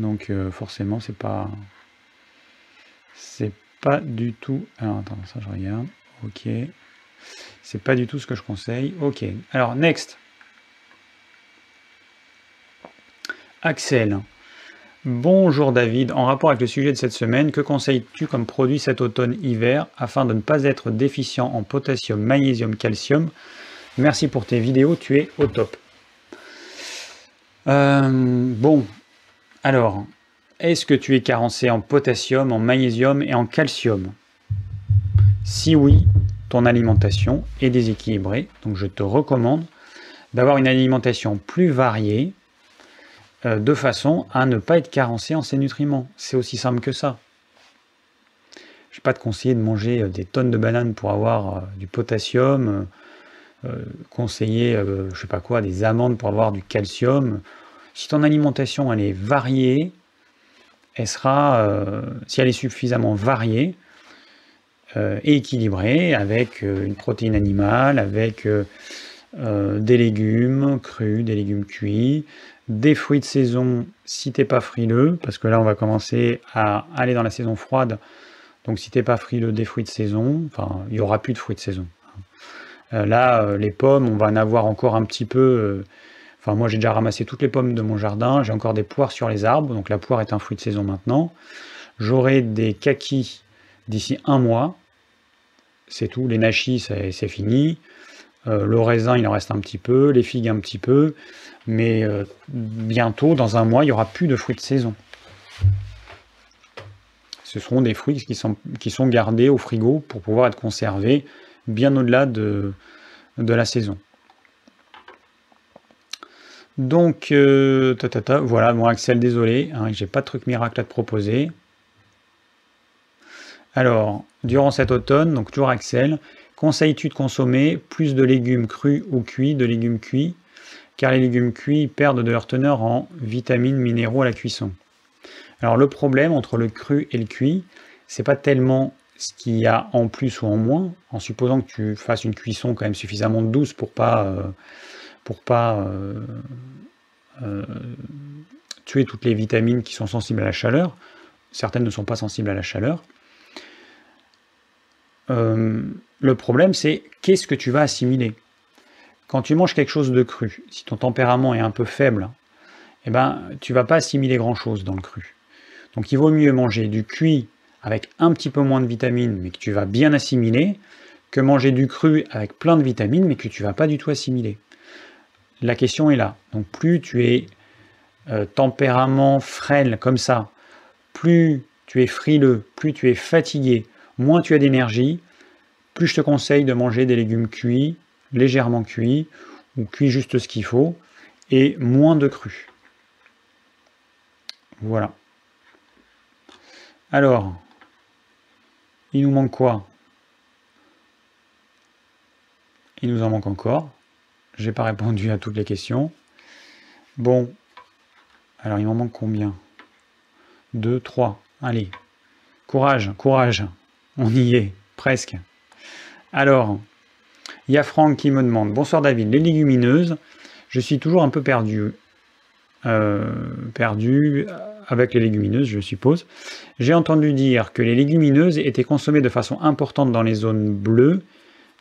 Donc euh, forcément, c'est pas c'est pas du tout. Alors attends, ça je regarde. Ok. C'est pas du tout ce que je conseille. Ok. Alors next. Axel. Bonjour David, en rapport avec le sujet de cette semaine, que conseilles-tu comme produit cet automne-hiver afin de ne pas être déficient en potassium, magnésium, calcium? Merci pour tes vidéos, tu es au top. Euh, bon, alors, est-ce que tu es carencé en potassium, en magnésium et en calcium? Si oui, ton alimentation est déséquilibrée. Donc je te recommande d'avoir une alimentation plus variée euh, de façon à ne pas être carencé en ces nutriments. C'est aussi simple que ça. suis pas de conseiller de manger des tonnes de bananes pour avoir du potassium, conseiller, je sais pas quoi, des amandes pour avoir du calcium. Si ton alimentation elle est variée, elle sera, si elle est suffisamment variée, euh, équilibré avec euh, une protéine animale, avec euh, des légumes crus, des légumes cuits, des fruits de saison si t'es pas frileux, parce que là on va commencer à aller dans la saison froide. Donc si t'es pas frileux des fruits de saison, enfin il y aura plus de fruits de saison. là les pommes, on va en avoir encore un petit peu. Enfin moi j'ai déjà ramassé toutes les pommes de mon jardin, j'ai encore des poires sur les arbres, donc la poire est un fruit de saison maintenant. J'aurai des kakis d'ici un mois. C'est tout. Les nachis, c'est fini. Euh, le raisin, il en reste un petit peu. Les figues, un petit peu. Mais euh, bientôt, dans un mois, il n'y aura plus de fruits de saison. Ce seront des fruits qui sont, gardés au frigo pour pouvoir être conservés bien au-delà de, de la saison. Donc, euh, voilà, bon Axel, désolé, hein, j'ai pas de truc miracle à te proposer. Alors, durant cet automne, donc toujours Axel, conseilles-tu de consommer plus de légumes crus ou cuits, de légumes cuits, car les légumes cuits perdent de leur teneur en vitamines, minéraux à la cuisson. Alors le problème entre le cru et le cuit, c'est pas tellement ce qu'il y a en plus ou en moins, en supposant que tu fasses une cuisson quand même suffisamment douce pour pas, euh, pour pas euh, euh, tuer toutes les vitamines qui sont sensibles à la chaleur. Certaines ne sont pas sensibles à la chaleur. Euh, le problème, c'est qu'est-ce que tu vas assimiler? Quand tu manges quelque chose de cru, si ton tempérament est un peu faible, eh ben, tu vas pas assimiler grand-chose dans le cru. Donc il vaut mieux manger du cuit avec un petit peu moins de vitamines, mais que tu vas bien assimiler, que manger du cru avec plein de vitamines, mais que tu vas pas du tout assimiler. La question est là. Donc plus tu es euh, tempérament frêle comme ça, plus tu es frileux, plus tu es fatigué, moins tu as d'énergie, plus je te conseille de manger des légumes cuits, légèrement cuits, ou cuits juste ce qu'il faut, et moins de crus. Voilà. Alors, il nous manque quoi? Il nous en manque encore. Je n'ai pas répondu à toutes les questions. Bon, alors il m'en manque combien? 2, 3. Allez, courage, courage. On y est, presque. Alors, il y a Franck qui me demande Bonsoir David, les légumineuses, je suis toujours un peu perdu. Euh, perdu avec les légumineuses, je suppose. J'ai entendu dire que les légumineuses étaient consommées de façon importante dans les zones bleues,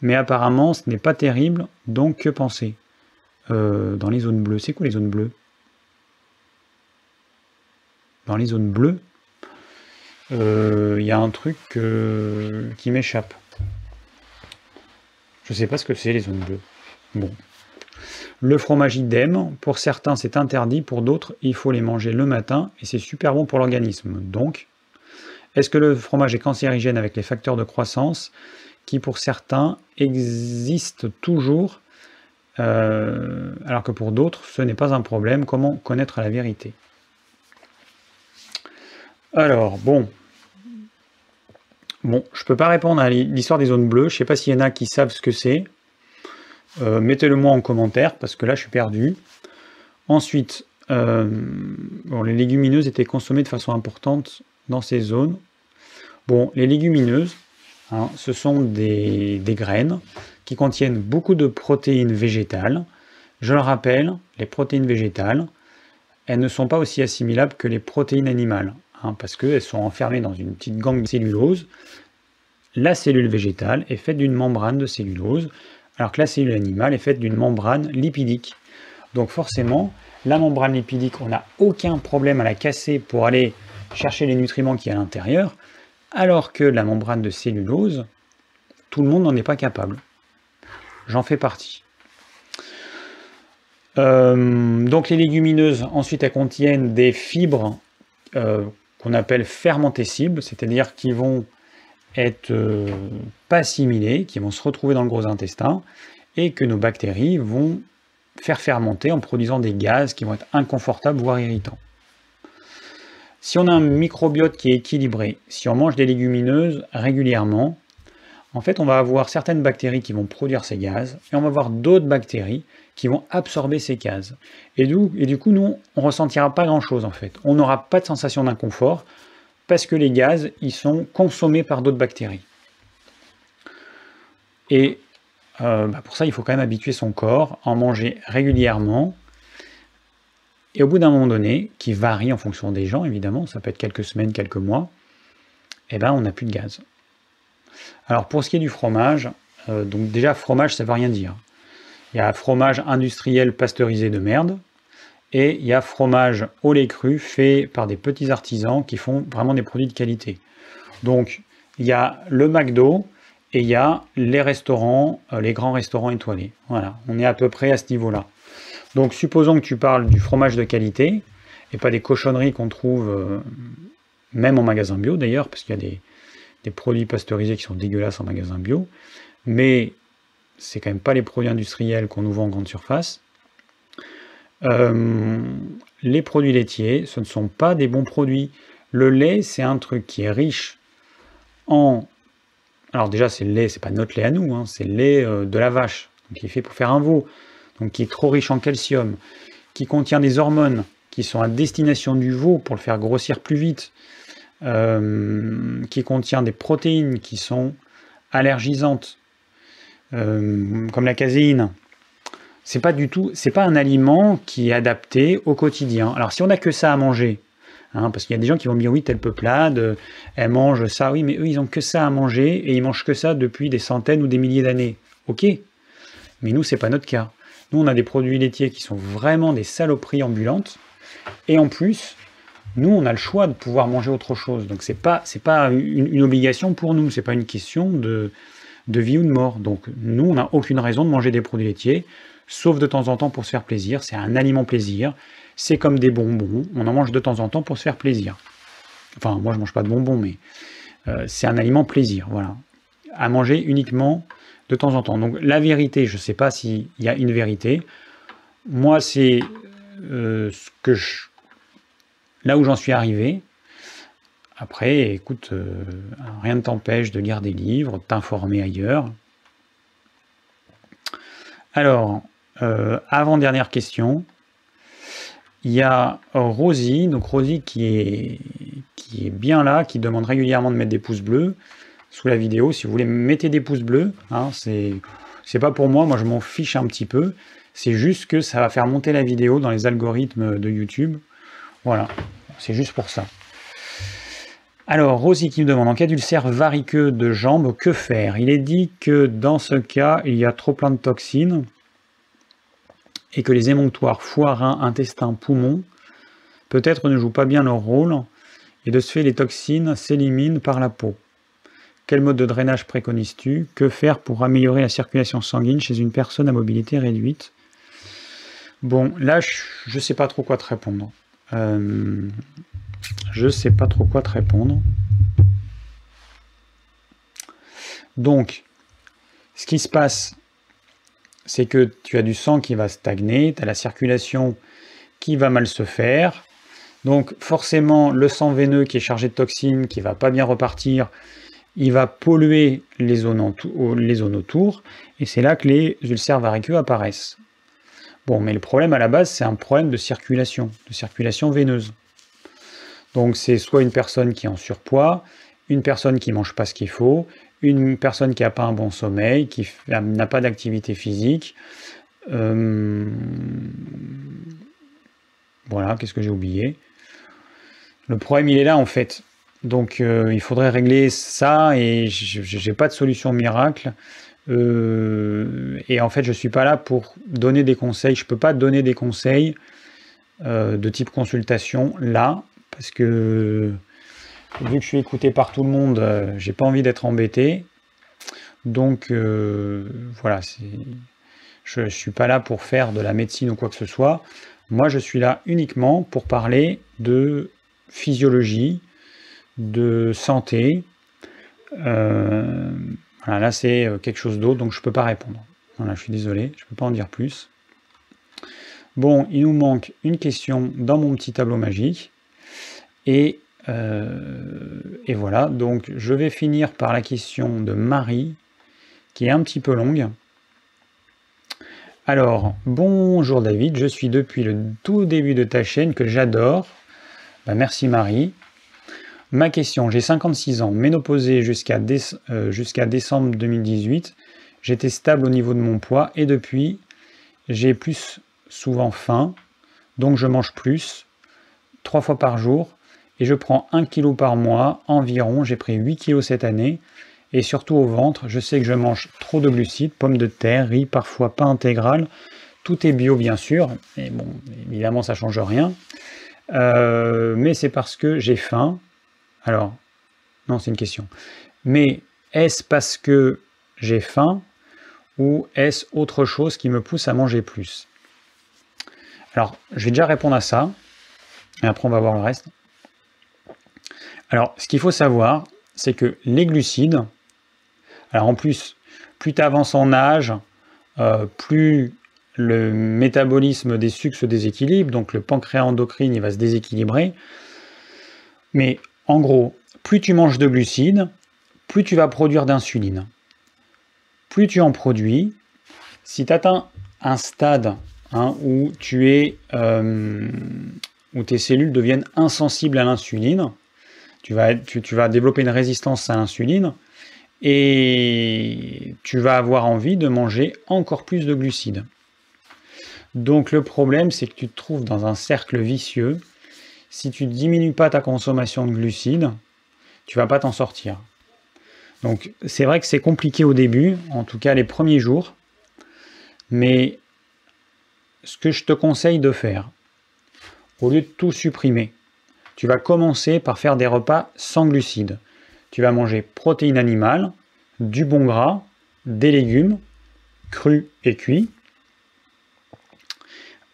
mais apparemment ce n'est pas terrible, donc que penser? Euh, Dans les zones bleues, c'est quoi les zones bleues? Dans les zones bleues il euh, y a un truc qui m'échappe. Je sais pas ce que c'est les zones bleues. Bon. Le fromage idem, pour certains c'est interdit, pour d'autres il faut les manger le matin et c'est super bon pour l'organisme. Donc, est-ce que le fromage est cancérigène avec les facteurs de croissance? Qui pour certains existent toujours euh, alors que pour d'autres ce n'est pas un problème Comment connaître la vérité? Alors, bon, Bon, je peux pas répondre à l'histoire des zones bleues. Je sais pas s'il y en a qui savent ce que c'est. Euh, mettez-le moi en commentaire parce que là je suis perdu. Ensuite, euh, bon, les légumineuses étaient consommées de façon importante dans ces zones. Bon, les légumineuses, hein, ce sont des, graines qui contiennent beaucoup de protéines végétales. Je le rappelle, les protéines végétales, elles ne sont pas aussi assimilables que les protéines animales. Hein, parce qu'elles sont enfermées dans une petite gangue de cellulose. La cellule végétale est faite d'une membrane de cellulose, alors que la cellule animale est faite d'une membrane lipidique. Donc forcément, la membrane lipidique, on n'a aucun problème à la casser pour aller chercher les nutriments qui y a à l'intérieur, alors que la membrane de cellulose, tout le monde n'en est pas capable. J'en fais partie. Euh, donc les légumineuses, ensuite, elles contiennent des fibres euh, qu'on appelle fermentescibles, c'est-à-dire qui vont être euh, pas assimilés, qui vont se retrouver dans le gros intestin, et que nos bactéries vont faire fermenter en produisant des gaz qui vont être inconfortables, voire irritants. Si on a un microbiote qui est équilibré, si on mange des légumineuses régulièrement, en fait, on va avoir certaines bactéries qui vont produire ces gaz, et on va avoir d'autres bactéries qui vont absorber ces gaz. Et du, coup, nous, on ressentira pas grand-chose, en fait. On n'aura pas de sensation d'inconfort, parce que les gaz, ils sont consommés par d'autres bactéries. Et euh, bah, pour ça, il faut quand même habituer son corps à en manger régulièrement. Et au bout d'un moment donné, qui varie en fonction des gens, évidemment, ça peut être quelques semaines, quelques mois, eh ben, on n'a plus de gaz. Alors pour ce qui est du fromage, euh, donc déjà fromage, ça ne veut rien dire. Il y a fromage industriel pasteurisé de merde, et il y a fromage au lait cru fait par des petits artisans qui font vraiment des produits de qualité. Donc il y a le McDo, et il y a les restaurants, euh, les grands restaurants étoilés. Voilà, on est à peu près à ce niveau-là. Donc supposons que tu parles du fromage de qualité, et pas des cochonneries qu'on trouve euh, même en magasin bio d'ailleurs, parce qu'il y a des, produits pasteurisés qui sont dégueulasses en magasin bio, mais c'est quand même pas les produits industriels qu'on nous vend en grande surface. Euh, les produits laitiers, ce ne sont pas des bons produits. Le lait, c'est un truc qui est riche en alors déjà, c'est le lait, c'est pas notre lait à nous, hein, c'est le lait euh, de la vache, qui est fait pour faire un veau, qui est trop riche en calcium, qui contient des hormones qui sont à destination du veau pour le faire grossir plus vite, euh, qui contient des protéines qui sont allergisantes, euh, comme la caséine. C'est pas du tout, c'est pas un aliment qui est adapté au quotidien. Alors si on n'a que ça à manger, Hein, parce qu'il y a des gens qui vont dire oui, telle peuplade, euh, elle mange ça, oui, mais eux, ils n'ont que ça à manger et ils mangent que ça depuis des centaines ou des milliers d'années. Ok, mais nous, c'est pas notre cas. Nous, on a des produits laitiers qui sont vraiment des saloperies ambulantes. Et en plus, nous, on a le choix de pouvoir manger autre chose. Donc, c'est pas, pas une, obligation pour nous. C'est pas une question de, vie ou de mort. Donc, nous, on n'a aucune raison de manger des produits laitiers, sauf de temps en temps pour se faire plaisir. C'est un aliment plaisir c'est comme des bonbons, on en mange de temps en temps pour se faire plaisir. Enfin, moi je mange pas de bonbons, mais euh, c'est un aliment plaisir, voilà. À manger uniquement de temps en temps. Donc la vérité, je ne sais pas s'il y a une vérité. Moi, c'est euh, ce que je... là où j'en suis arrivé. Après, écoute, euh, rien ne t'empêche de lire des livres, de t'informer ailleurs. Alors, avant-dernière question il y a Rosie, donc Rosie qui est, qui est bien là, qui demande régulièrement de mettre des pouces bleus sous la vidéo. Si vous voulez, mettez des pouces bleus. Hein, c'est pas pour moi, moi je m'en fiche un petit peu. C'est juste que ça va faire monter la vidéo dans les algorithmes de YouTube. Voilà, c'est juste pour ça. Alors, Rosie qui nous demande, en cas d'ulcère variqueux de jambes, que faire? Il est dit que dans ce cas, il y a trop plein de toxines et que les émonctoires foie, rein, intestin, poumon peut-être ne jouent pas bien leur rôle, et de ce fait les toxines s'éliminent par la peau. Quel mode de drainage préconises-tu? Que faire pour améliorer la circulation sanguine chez une personne à mobilité réduite? Bon, là, je ne sais pas trop quoi te répondre. Euh, je ne sais pas trop quoi te répondre. Donc, ce qui se passe, c'est que tu as du sang qui va stagner, tu as la circulation qui va mal se faire. Donc forcément, le sang veineux qui est chargé de toxines, qui va pas bien repartir, il va polluer les zones, autour, et c'est là que les ulcères variqueux apparaissent. Bon, mais le problème à la base, c'est un problème de circulation, de circulation veineuse. Donc c'est soit une personne qui est en surpoids, une personne qui mange pas ce qu'il faut, une personne qui n'a pas un bon sommeil, qui n'a pas d'activité physique. Euh, voilà, qu'est-ce que j'ai oublié? Le problème, il est là en fait. Donc euh, il faudrait régler ça et j'ai pas de solution miracle. Euh, et en fait, je suis pas là pour donner des conseils. Je peux pas donner des conseils de type consultation là parce que vu que je suis écouté par tout le monde, euh, j'ai pas envie d'être embêté. Donc euh, voilà, je ne suis pas là pour faire de la médecine ou quoi que ce soit. Moi, je suis là uniquement pour parler de physiologie, de santé. Euh, voilà, là, c'est quelque chose d'autre, donc je ne peux pas répondre. Voilà, je suis désolé, je ne peux pas en dire plus. Bon, il nous manque une question dans mon petit tableau magique. Et, euh, et voilà, donc je vais finir par la question de Marie, qui est un petit peu longue. Alors, bonjour David, je suis depuis le tout début de ta chaîne que j'adore. Bah, merci Marie. Ma question, j'ai 56 ans, ménopausée jusqu'à euh, décembre 2018. J'étais stable au niveau de mon poids et depuis, j'ai plus souvent faim, donc je mange plus, trois fois par jour, et je prends 1 kg par mois environ. J'ai pris 8 kg cette année, et surtout au ventre, je sais que je mange trop de glucides, pommes de terre, riz, parfois pas intégral. Tout est bio bien sûr, et bon, évidemment ça change rien. Euh, mais c'est parce que j'ai faim. Alors, non, c'est une question. Mais est-ce parce que j'ai faim ou est-ce autre chose qui me pousse à manger plus? Alors, je vais déjà répondre à ça, et après on va voir le reste. Alors, ce qu'il faut savoir, c'est que les glucides, alors en plus, plus tu avances en âge, euh, plus le métabolisme des sucres se déséquilibre, donc le pancréas endocrine il va se déséquilibrer. Mais en gros, plus tu manges de glucides, plus tu vas produire d'insuline. Plus tu en produis, si tu atteins un stade hein, où tu es euh, tes cellules deviennent insensibles à l'insuline, tu vas, tu vas développer une résistance à l'insuline et tu vas avoir envie de manger encore plus de glucides. Donc le problème, c'est que tu te trouves dans un cercle vicieux. Si tu ne diminues pas ta consommation de glucides, tu vas pas t'en sortir. Donc c'est vrai que c'est compliqué au début, en tout cas les premiers jours, mais ce que je te conseille de faire, au lieu de tout supprimer, tu vas commencer par faire des repas sans glucides. Tu vas manger protéines animales, du bon gras, des légumes, crus et cuits,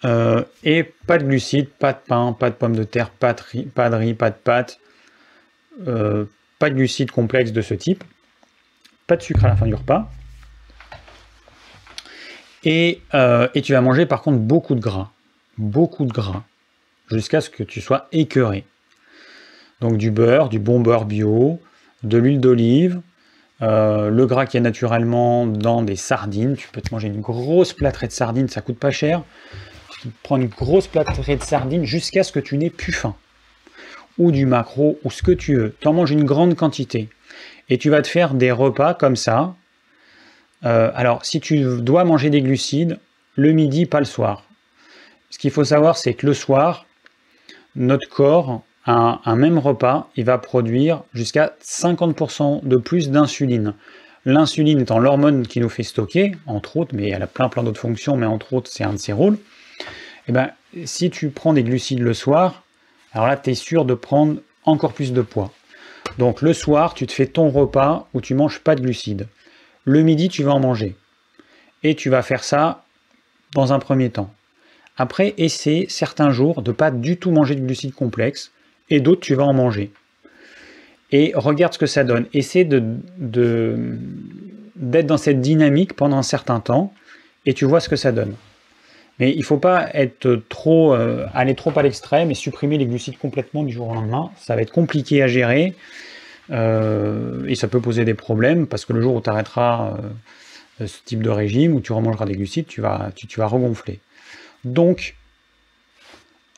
euh, et pas de glucides, pas de pain, pas de pommes de terre, pas de riz, pas de, riz, pas de pâtes, euh, pas de glucides complexes de ce type, pas de sucre à la fin du repas. Et, euh, et tu vas manger par contre beaucoup de gras, beaucoup de gras, jusqu'à ce que tu sois écœuré. Donc du beurre, du bon beurre bio, de l'huile d'olive, le gras qui est naturellement dans des sardines. Tu peux te manger une grosse plâtrée de sardines, ça coûte pas cher prends une grosse plâtrée de sardines jusqu'à ce que tu n'aies plus faim. Ou du macro, ou ce que tu veux. Tu en manges une grande quantité. Et tu vas te faire des repas comme ça. Euh, alors, si tu dois manger des glucides, le midi, pas le soir. Ce qu'il faut savoir, c'est que le soir, notre corps, un, un même repas, il va produire jusqu'à 50% de plus d'insuline. L'insuline étant l'hormone qui nous fait stocker, entre autres, mais elle a plein plein d'autres fonctions, mais entre autres, c'est un de ses rôles. Eh ben, si tu prends des glucides le soir, alors là, tu es sûr de prendre encore plus de poids. Donc le soir, tu te fais ton repas où tu manges pas de glucides. Le midi, tu vas en manger. Et tu vas faire ça dans un premier temps. Après, essaie certains jours de pas du tout manger de glucides complexes et d'autres, tu vas en manger. Et regarde ce que ça donne. Essaie de, d'être dans cette dynamique pendant un certain temps et tu vois ce que ça donne. Mais il ne faut pas euh, aller trop à l'extrême et supprimer les glucides complètement du jour au lendemain. Ça va être compliqué à gérer euh, et ça peut poser des problèmes parce que le jour où tu arrêteras euh, ce type de régime, où tu remangeras des glucides, tu vas, tu vas regonfler. Donc,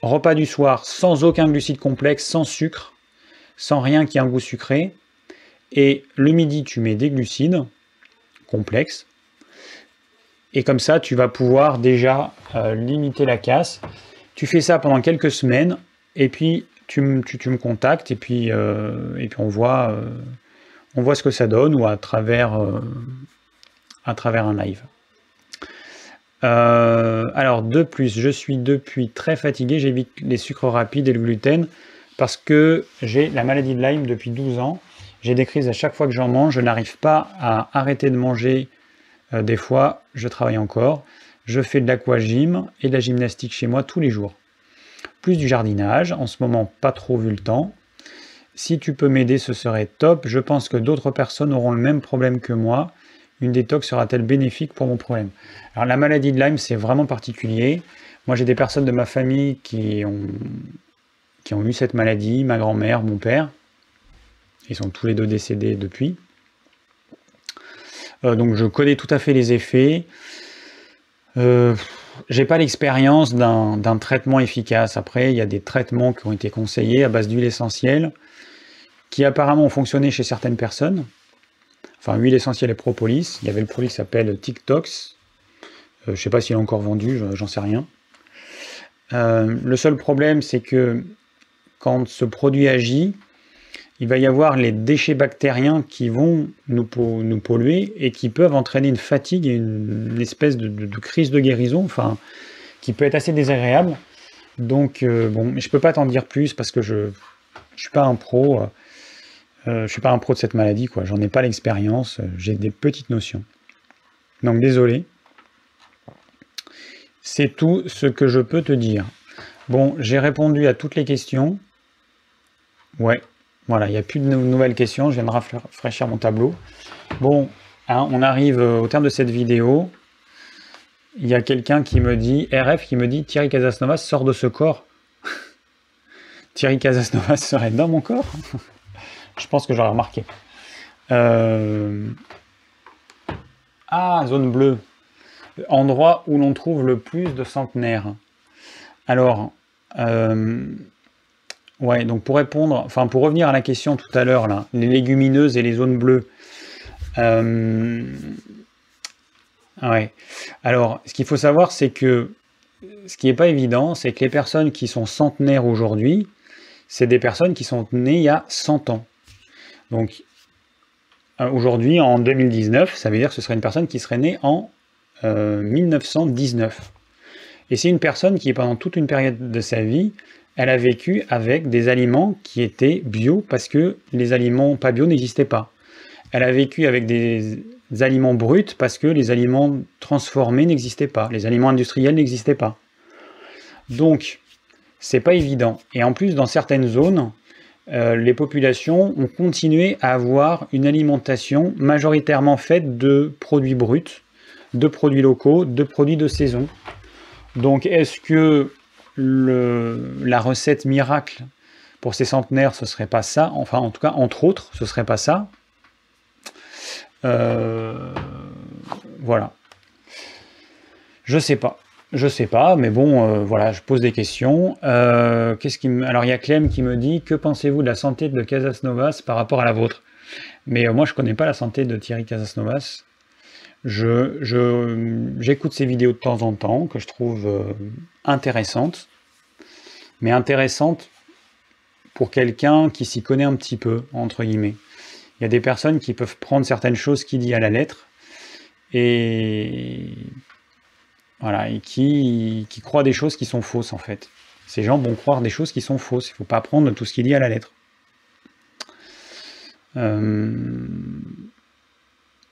repas du soir sans aucun glucide complexe, sans sucre, sans rien qui ait un goût sucré. Et le midi, tu mets des glucides complexes et comme ça, tu vas pouvoir déjà euh, limiter la casse. Tu fais ça pendant quelques semaines, et puis tu, me contactes, et puis, euh, et puis on, voit, euh, on voit ce que ça donne, ou à travers, à travers un live. alors, de plus, je suis depuis très fatigué, j'évite les sucres rapides et le gluten, parce que j'ai la maladie de Lyme depuis 12 ans. J'ai des crises à chaque fois que j'en mange, je n'arrive pas à arrêter de manger euh, des fois, je travaille encore. Je fais de l'aquagym et de la gymnastique chez moi tous les jours. Plus du jardinage, en ce moment pas trop vu le temps. Si tu peux m'aider, ce serait top. Je pense que d'autres personnes auront le même problème que moi. Une détox sera-t-elle bénéfique pour mon problème? Alors la maladie de Lyme, c'est vraiment particulier. Moi, j'ai des personnes de ma famille qui ont, qui ont eu cette maladie, ma grand-mère, mon père. Ils sont tous les deux décédés depuis. Euh, donc je connais tout à fait les effets. Euh, j'ai pas l'expérience d'un traitement efficace. Après, il y a des traitements qui ont été conseillés à base d'huile essentielle, qui apparemment ont fonctionné chez certaines personnes. Enfin, huile essentielle et propolis. Il y avait le produit qui s'appelle TikToks. Euh, je sais pas s'il est encore vendu, j'en sais rien. Euh, le seul problème, c'est que quand ce produit agit, il va y avoir les déchets bactériens qui vont nous, polluer et qui peuvent entraîner une fatigue et une, espèce de, crise de guérison, enfin, qui peut être assez désagréable. Donc, euh, bon, je peux pas t'en dire plus parce que je ne suis pas un pro. Euh, euh, je suis pas un pro de cette maladie, quoi. J'en ai pas l'expérience. J'ai des petites notions. Donc, désolé. C'est tout ce que je peux te dire. Bon, j'ai répondu à toutes les questions. Ouais, voilà, il n'y a plus de nouvelles questions, je viens de rafraîchir mon tableau. Bon, hein, on arrive euh, au terme de cette vidéo. Il y a quelqu'un qui me dit, RF qui me dit, Thierry Casasnovas sort de ce corps. [LAUGHS] Thierry Casasnovas serait dans mon corps? [LAUGHS] Je pense que j'aurais remarqué. Euh, ah, zone bleue. Endroit où l'on trouve le plus de centenaires. Alors, euh, Ouais, donc pour répondre, enfin pour revenir à la question tout à l'heure, là, les légumineuses et les zones bleues. Euh. Alors, ce qu'il faut savoir, c'est que ce qui n'est pas évident, c'est que les personnes qui sont centenaires aujourd'hui, c'est des personnes qui sont nées il y a 100 ans. Donc, euh, aujourd'hui, en 2019, ça veut dire que ce serait une personne qui serait née en 1919. Euh, et c'est une personne qui, pendant toute une période de sa vie, elle a vécu avec des aliments qui étaient bio parce que les aliments pas bio n'existaient pas. Elle a vécu avec des aliments bruts parce que les aliments transformés n'existaient pas, les aliments industriels n'existaient pas. Donc, c'est pas évident. Et en plus, dans certaines zones, euh, les populations ont continué à avoir une alimentation majoritairement faite de produits bruts, de produits locaux, de produits de saison. Donc, est-ce que la recette miracle pour ces centenaires, ce serait pas ça. Enfin, en tout cas, entre autres, ce serait pas ça. Euh, voilà. Je sais pas. Je sais pas, mais bon, euh, voilà, je pose des questions. Euh, qu'est-ce qui Alors, il y a Clem qui me dit Que pensez-vous de la santé de Casasnovas par rapport à la vôtre? Mais moi, je connais pas la santé de Thierry Casasnovas. Je, j'écoute ses vidéos de temps en temps, que je trouve euh, intéressantes, mais intéressantes pour quelqu'un qui s'y connaît un petit peu, entre guillemets. Il y a des personnes qui peuvent prendre certaines choses qu'il dit à la lettre, et voilà, et qui, qui croient des choses qui sont fausses en fait. Ces gens vont croire des choses qui sont fausses. Il ne faut pas prendre tout ce qu'il dit à la lettre. Euh,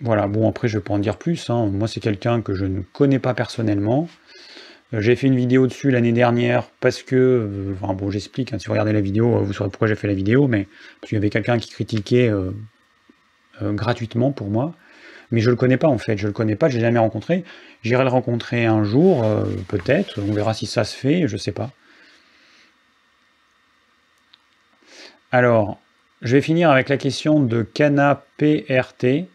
voilà, bon après je vais pas en dire plus, hein. moi c'est quelqu'un que je ne connais pas personnellement. Euh, j'ai fait une vidéo dessus l'année dernière parce que, euh, enfin bon j'explique, hein, si vous regardez la vidéo, euh, vous saurez pourquoi j'ai fait la vidéo, mais parce qu'il y avait quelqu'un qui critiquait gratuitement pour moi. Mais je le connais pas en fait, je le connais pas, je l'ai jamais rencontré. J'irai le rencontrer un jour, peut-être, on verra si ça se fait, je sais pas. Alors, je vais finir avec la question de Cana PRT.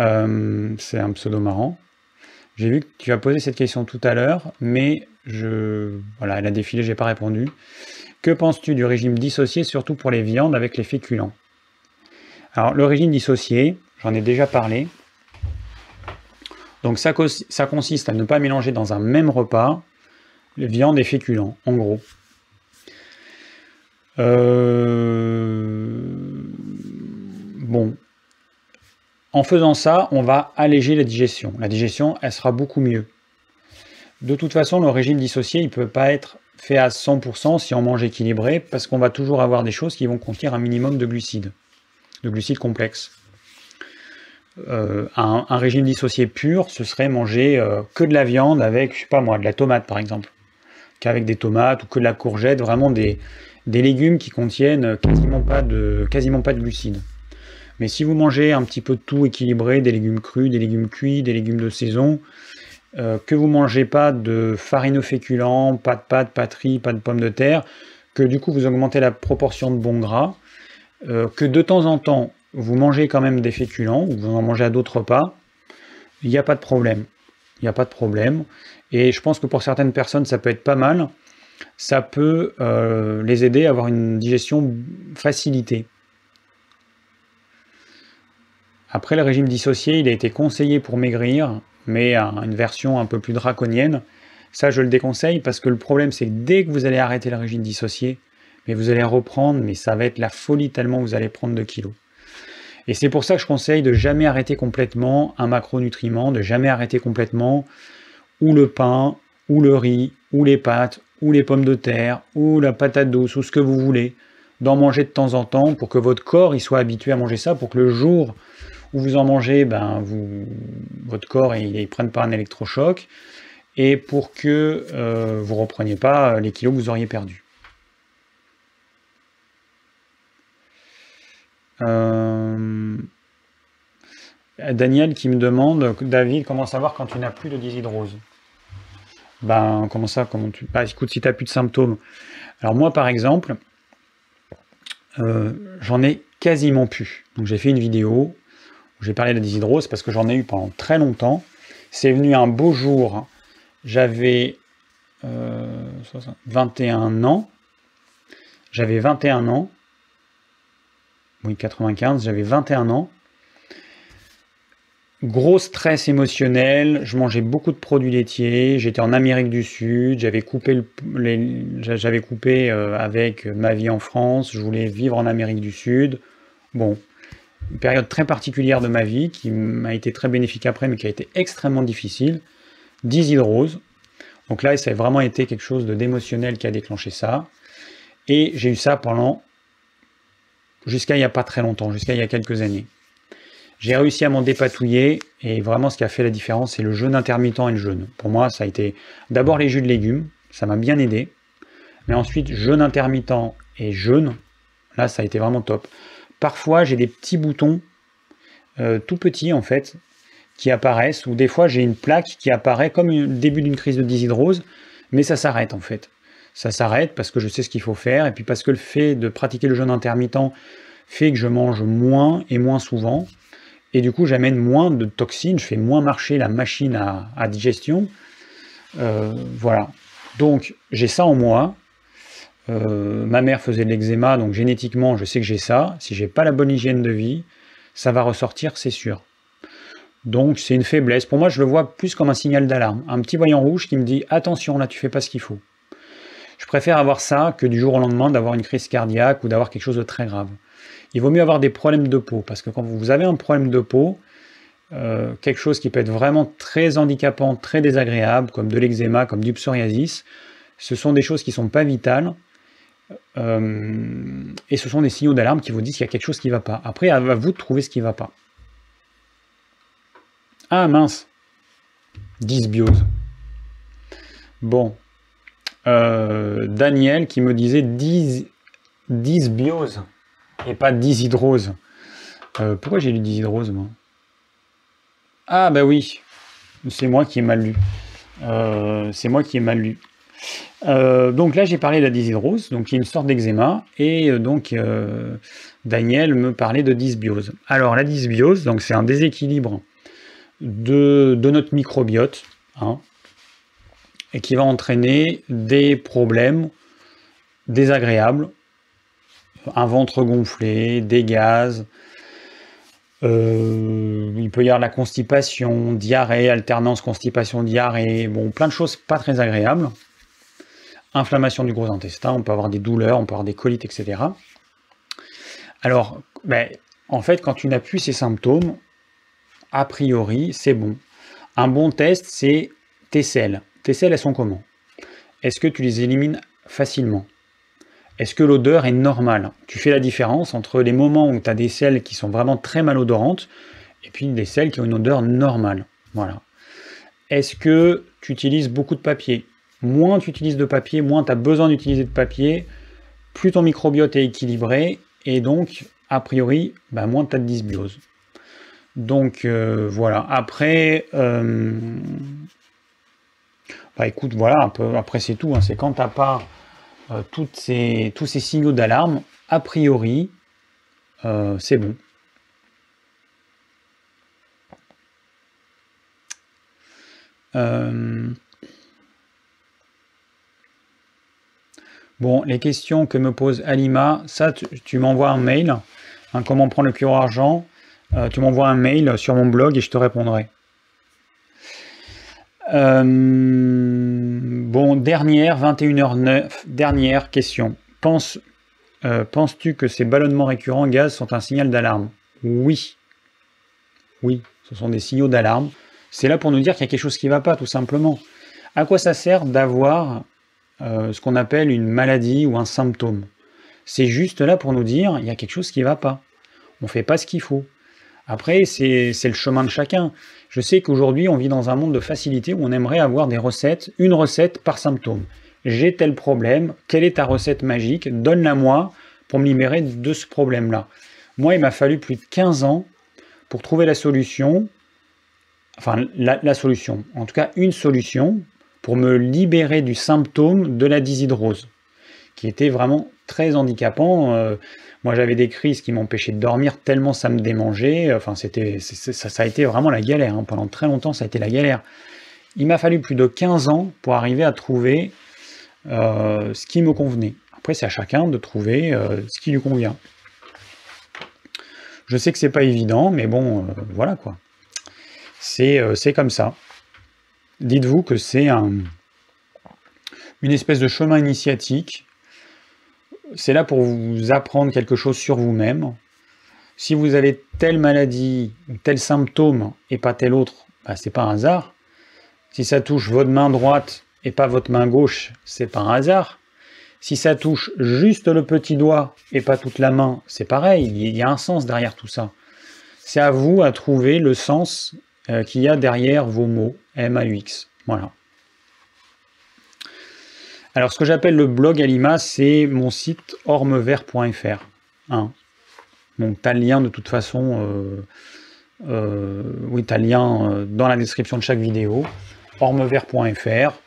Euh, c'est un pseudo marrant. J'ai vu que tu as posé cette question tout à l'heure, mais je, voilà, elle a défilé, j'ai pas répondu. Que penses-tu du régime dissocié, surtout pour les viandes avec les féculents Alors, le régime dissocié, j'en ai déjà parlé. Donc, ça, consiste à ne pas mélanger dans un même repas les viandes et féculents, en gros. Euh, bon, en faisant ça, on va alléger la digestion. La digestion, elle sera beaucoup mieux. De toute façon, le régime dissocié, il ne peut pas être fait à 100% si on mange équilibré, parce qu'on va toujours avoir des choses qui vont contenir un minimum de glucides, de glucides complexes. Euh, un, régime dissocié pur, ce serait manger euh, que de la viande avec, je sais pas moi, de la tomate par exemple, qu'avec des tomates ou que de la courgette, vraiment des, des légumes qui contiennent quasiment pas de, quasiment pas de glucides. Mais si vous mangez un petit peu de tout équilibré, des légumes crus, des légumes cuits, des légumes de saison, euh, que vous mangez pas de farinoféculents, pas de pâtes, pas de riz, pas de pommes de terre, que du coup vous augmentez la proportion de bons gras, euh, que de temps en temps vous mangez quand même des féculents, ou vous en mangez à d'autres repas, il n'y a pas de problème. Il n'y a pas de problème. Et je pense que pour certaines personnes, ça peut être pas mal. Ça peut euh, les aider à avoir une digestion facilitée. Après, le régime dissocié, il a été conseillé pour maigrir, mais à une version un peu plus draconienne. Ça, je le déconseille parce que le problème, c'est que dès que vous allez arrêter le régime dissocié, mais vous allez reprendre, mais ça va être la folie tellement vous allez prendre de kilos. Et c'est pour ça que je conseille de jamais arrêter complètement un macronutriment, de jamais arrêter complètement ou le pain, ou le riz, ou les pâtes, ou les pommes de terre, ou la patate douce, ou ce que vous voulez, d'en manger de temps en temps pour que votre corps il soit habitué à manger ça, pour que le jour où vous en mangez, ben, vous, votre corps ne prenne pas un électrochoc, et pour que euh, vous repreniez pas les kilos que vous auriez perdus. Euh, Daniel qui me demande, David, comment savoir quand tu n'as plus de dishydrose Ben, comment ça comment tu... Bah, écoute, si tu n'as plus de symptômes. Alors moi, par exemple, euh, j'en ai quasiment plus. Donc j'ai fait une vidéo j'ai parlé de la parce que j'en ai eu pendant très longtemps. C'est venu un beau jour. J'avais 21 ans. J'avais 21 ans oui 95, j'avais 21 ans. Gros stress émotionnel, je mangeais beaucoup de produits laitiers, j'étais en Amérique du Sud, j'avais coupé, j'avais coupé euh, avec ma vie en France, je voulais vivre en Amérique du Sud. Bon, une période très particulière de ma vie qui m'a été très bénéfique après, mais qui a été extrêmement difficile. Dishydrose. Donc là, ça a vraiment été quelque chose d'émotionnel qui a déclenché ça. Et j'ai eu ça pendant jusqu'à il n'y a pas très longtemps, jusqu'à il y a quelques années. J'ai réussi à m'en dépatouiller et vraiment ce qui a fait la différence, c'est le jeûne intermittent et le jeûne. Pour moi, ça a été d'abord les jus de légumes, ça m'a bien aidé. Mais ensuite, jeûne intermittent et jeûne, là, ça a été vraiment top. Parfois, j'ai des petits boutons, euh, tout petits en fait, qui apparaissent, ou des fois, j'ai une plaque qui apparaît comme le début d'une crise de dishydrose, mais ça s'arrête en fait ça s'arrête parce que je sais ce qu'il faut faire, et puis parce que le fait de pratiquer le jeûne intermittent fait que je mange moins et moins souvent, et du coup j'amène moins de toxines, je fais moins marcher la machine à, digestion. Euh, voilà. Donc j'ai ça en moi. Euh, ma mère faisait de l'eczéma, donc génétiquement je sais que j'ai ça. Si j'ai pas la bonne hygiène de vie, ça va ressortir, c'est sûr. Donc c'est une faiblesse. Pour moi, je le vois plus comme un signal d'alarme. Un petit voyant rouge qui me dit attention, là tu fais pas ce qu'il faut. Je préfère avoir ça que du jour au lendemain d'avoir une crise cardiaque ou d'avoir quelque chose de très grave. Il vaut mieux avoir des problèmes de peau, parce que quand vous avez un problème de peau, euh, quelque chose qui peut être vraiment très handicapant, très désagréable, comme de l'eczéma, comme du psoriasis, ce sont des choses qui sont pas vitales, euh, et ce sont des signaux d'alarme qui vous disent qu'il y a quelque chose qui ne va pas. Après, à vous de trouver ce qui ne va pas. Ah mince Dysbiose. Bon, euh, Daniel qui me disait dysbiose et pas dyshydrose. Euh, pourquoi j'ai lu dyshydrose moi? Ah bah oui, c'est moi qui ai mal lu. C'est moi qui ai mal lu. Donc là j'ai parlé de la dyshydrose, donc il y a une sorte d'eczéma, et donc Daniel me parlait de dysbiose. Alors la dysbiose, donc c'est un déséquilibre de, de notre microbiote, hein, et qui va entraîner des problèmes désagréables, un ventre gonflé, des gaz, euh, il peut y avoir la constipation, diarrhée, alternance constipation-diarrhée, bon, plein de choses pas très agréables. Inflammation du gros intestin, on peut avoir des douleurs, on peut avoir des colites, etc. Alors, ben, en fait, quand tu n'as plus ces symptômes, a priori, c'est bon. Un bon test, c'est tes selles. Tes selles, elles sont comment? Est-ce que tu les élimines facilement? Est-ce que l'odeur est normale? Tu fais la différence entre les moments où tu as des selles qui sont vraiment très malodorantes et puis des selles qui ont une odeur normale. Voilà. Est-ce que tu utilises beaucoup de papier? Moins tu utilises de papier, moins tu as besoin d'utiliser de papier, plus ton microbiote est équilibré et donc, a priori, bah, moins tu as de dysbiose. Donc euh, voilà. Après, euh, Bah écoute, voilà, après c'est tout. Hein. c'est quand t'as pas euh, tous ces signaux d'alarme, a priori, c'est bon. Bon, les questions que me pose Alima, ça, tu, m'envoies un mail. Hein, comment prendre le cure argent Tu m'envoies un mail sur mon blog et je te répondrai. bon, dernière, 21h09, dernière question. Euh, penses-tu que ces ballonnements récurrents gaz sont un signal d'alarme? Oui. Oui, ce sont des signaux d'alarme. C'est là pour nous dire qu'il y a quelque chose qui ne va pas, tout simplement. À quoi ça sert d'avoir euh, ce qu'on appelle une maladie ou un symptôme C'est juste là pour nous dire il y a quelque chose qui ne va pas. On ne fait pas ce qu'il faut. Après, c'est le chemin de chacun. Je sais qu'aujourd'hui, on vit dans un monde de facilité où on aimerait avoir des recettes, une recette par symptôme j'ai tel problème, quelle est ta recette magique, donne-la moi pour me libérer de ce problème-là. Moi, il m'a fallu plus de 15 ans pour trouver la solution, enfin la, solution, en tout cas une solution me libérer du symptôme de la dyshydrose, qui était vraiment très handicapant. Euh, moi, j'avais des crises qui m'empêchaient de dormir tellement ça me démangeait. Enfin, c'était, ça, a été vraiment la galère. Hein. Pendant très longtemps, ça a été la galère. Il m'a fallu plus de 15 ans pour arriver à trouver euh, ce qui me convenait. Après, c'est à chacun de trouver euh, ce qui lui convient. Je sais que c'est pas évident, mais bon, euh, voilà quoi. C'est comme ça. Dites-vous que c'est un, une espèce de chemin initiatique. C'est là pour vous apprendre quelque chose sur vous-même. Si vous avez telle maladie tel symptôme et pas tel autre, bah, c'est pas un hasard. Si ça touche votre main droite et pas votre main gauche, c'est pas un hasard. Si ça touche juste le petit doigt et pas toute la main, c'est pareil, il y a un sens derrière tout ça. C'est à vous à trouver le sens euh, qu'il y a derrière vos mots, M-A-U-X. Voilà. Alors ce que j'appelle le blog Alima, c'est mon site ormevert.fr. Hein. Donc tu as le lien de toute façon, euh, euh, oui, tu as le lien dans la description de chaque vidéo, ormevert.fr.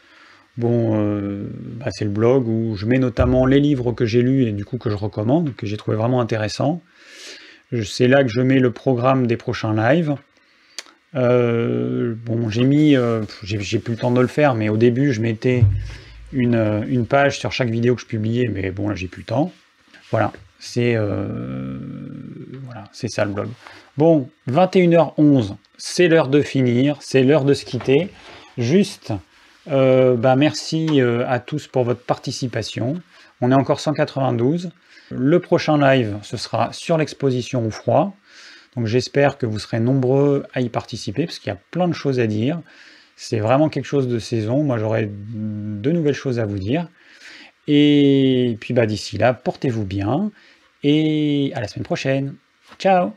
Bon, euh, bah, c'est le blog où je mets notamment les livres que j'ai lus et du coup que je recommande, que j'ai trouvé vraiment intéressant. C'est là que je mets le programme des prochains lives. Euh, bon, j'ai mis, euh, j'ai plus le temps de le faire, mais au début je mettais une, une, page sur chaque vidéo que je publiais, mais bon là j'ai plus le temps. Voilà, c'est ça le blog. Bon, 21h11, c'est l'heure de finir, c'est l'heure de se quitter. Juste euh, bah, merci euh, à tous pour votre participation. On est encore 192. Le prochain live, ce sera sur l'exposition au froid. Donc j'espère que vous serez nombreux à y participer, parce qu'il y a plein de choses à dire. C'est vraiment quelque chose de saison. Moi, j'aurai de nouvelles choses à vous dire. Et puis bah, d'ici là, portez-vous bien. Et à la semaine prochaine. Ciao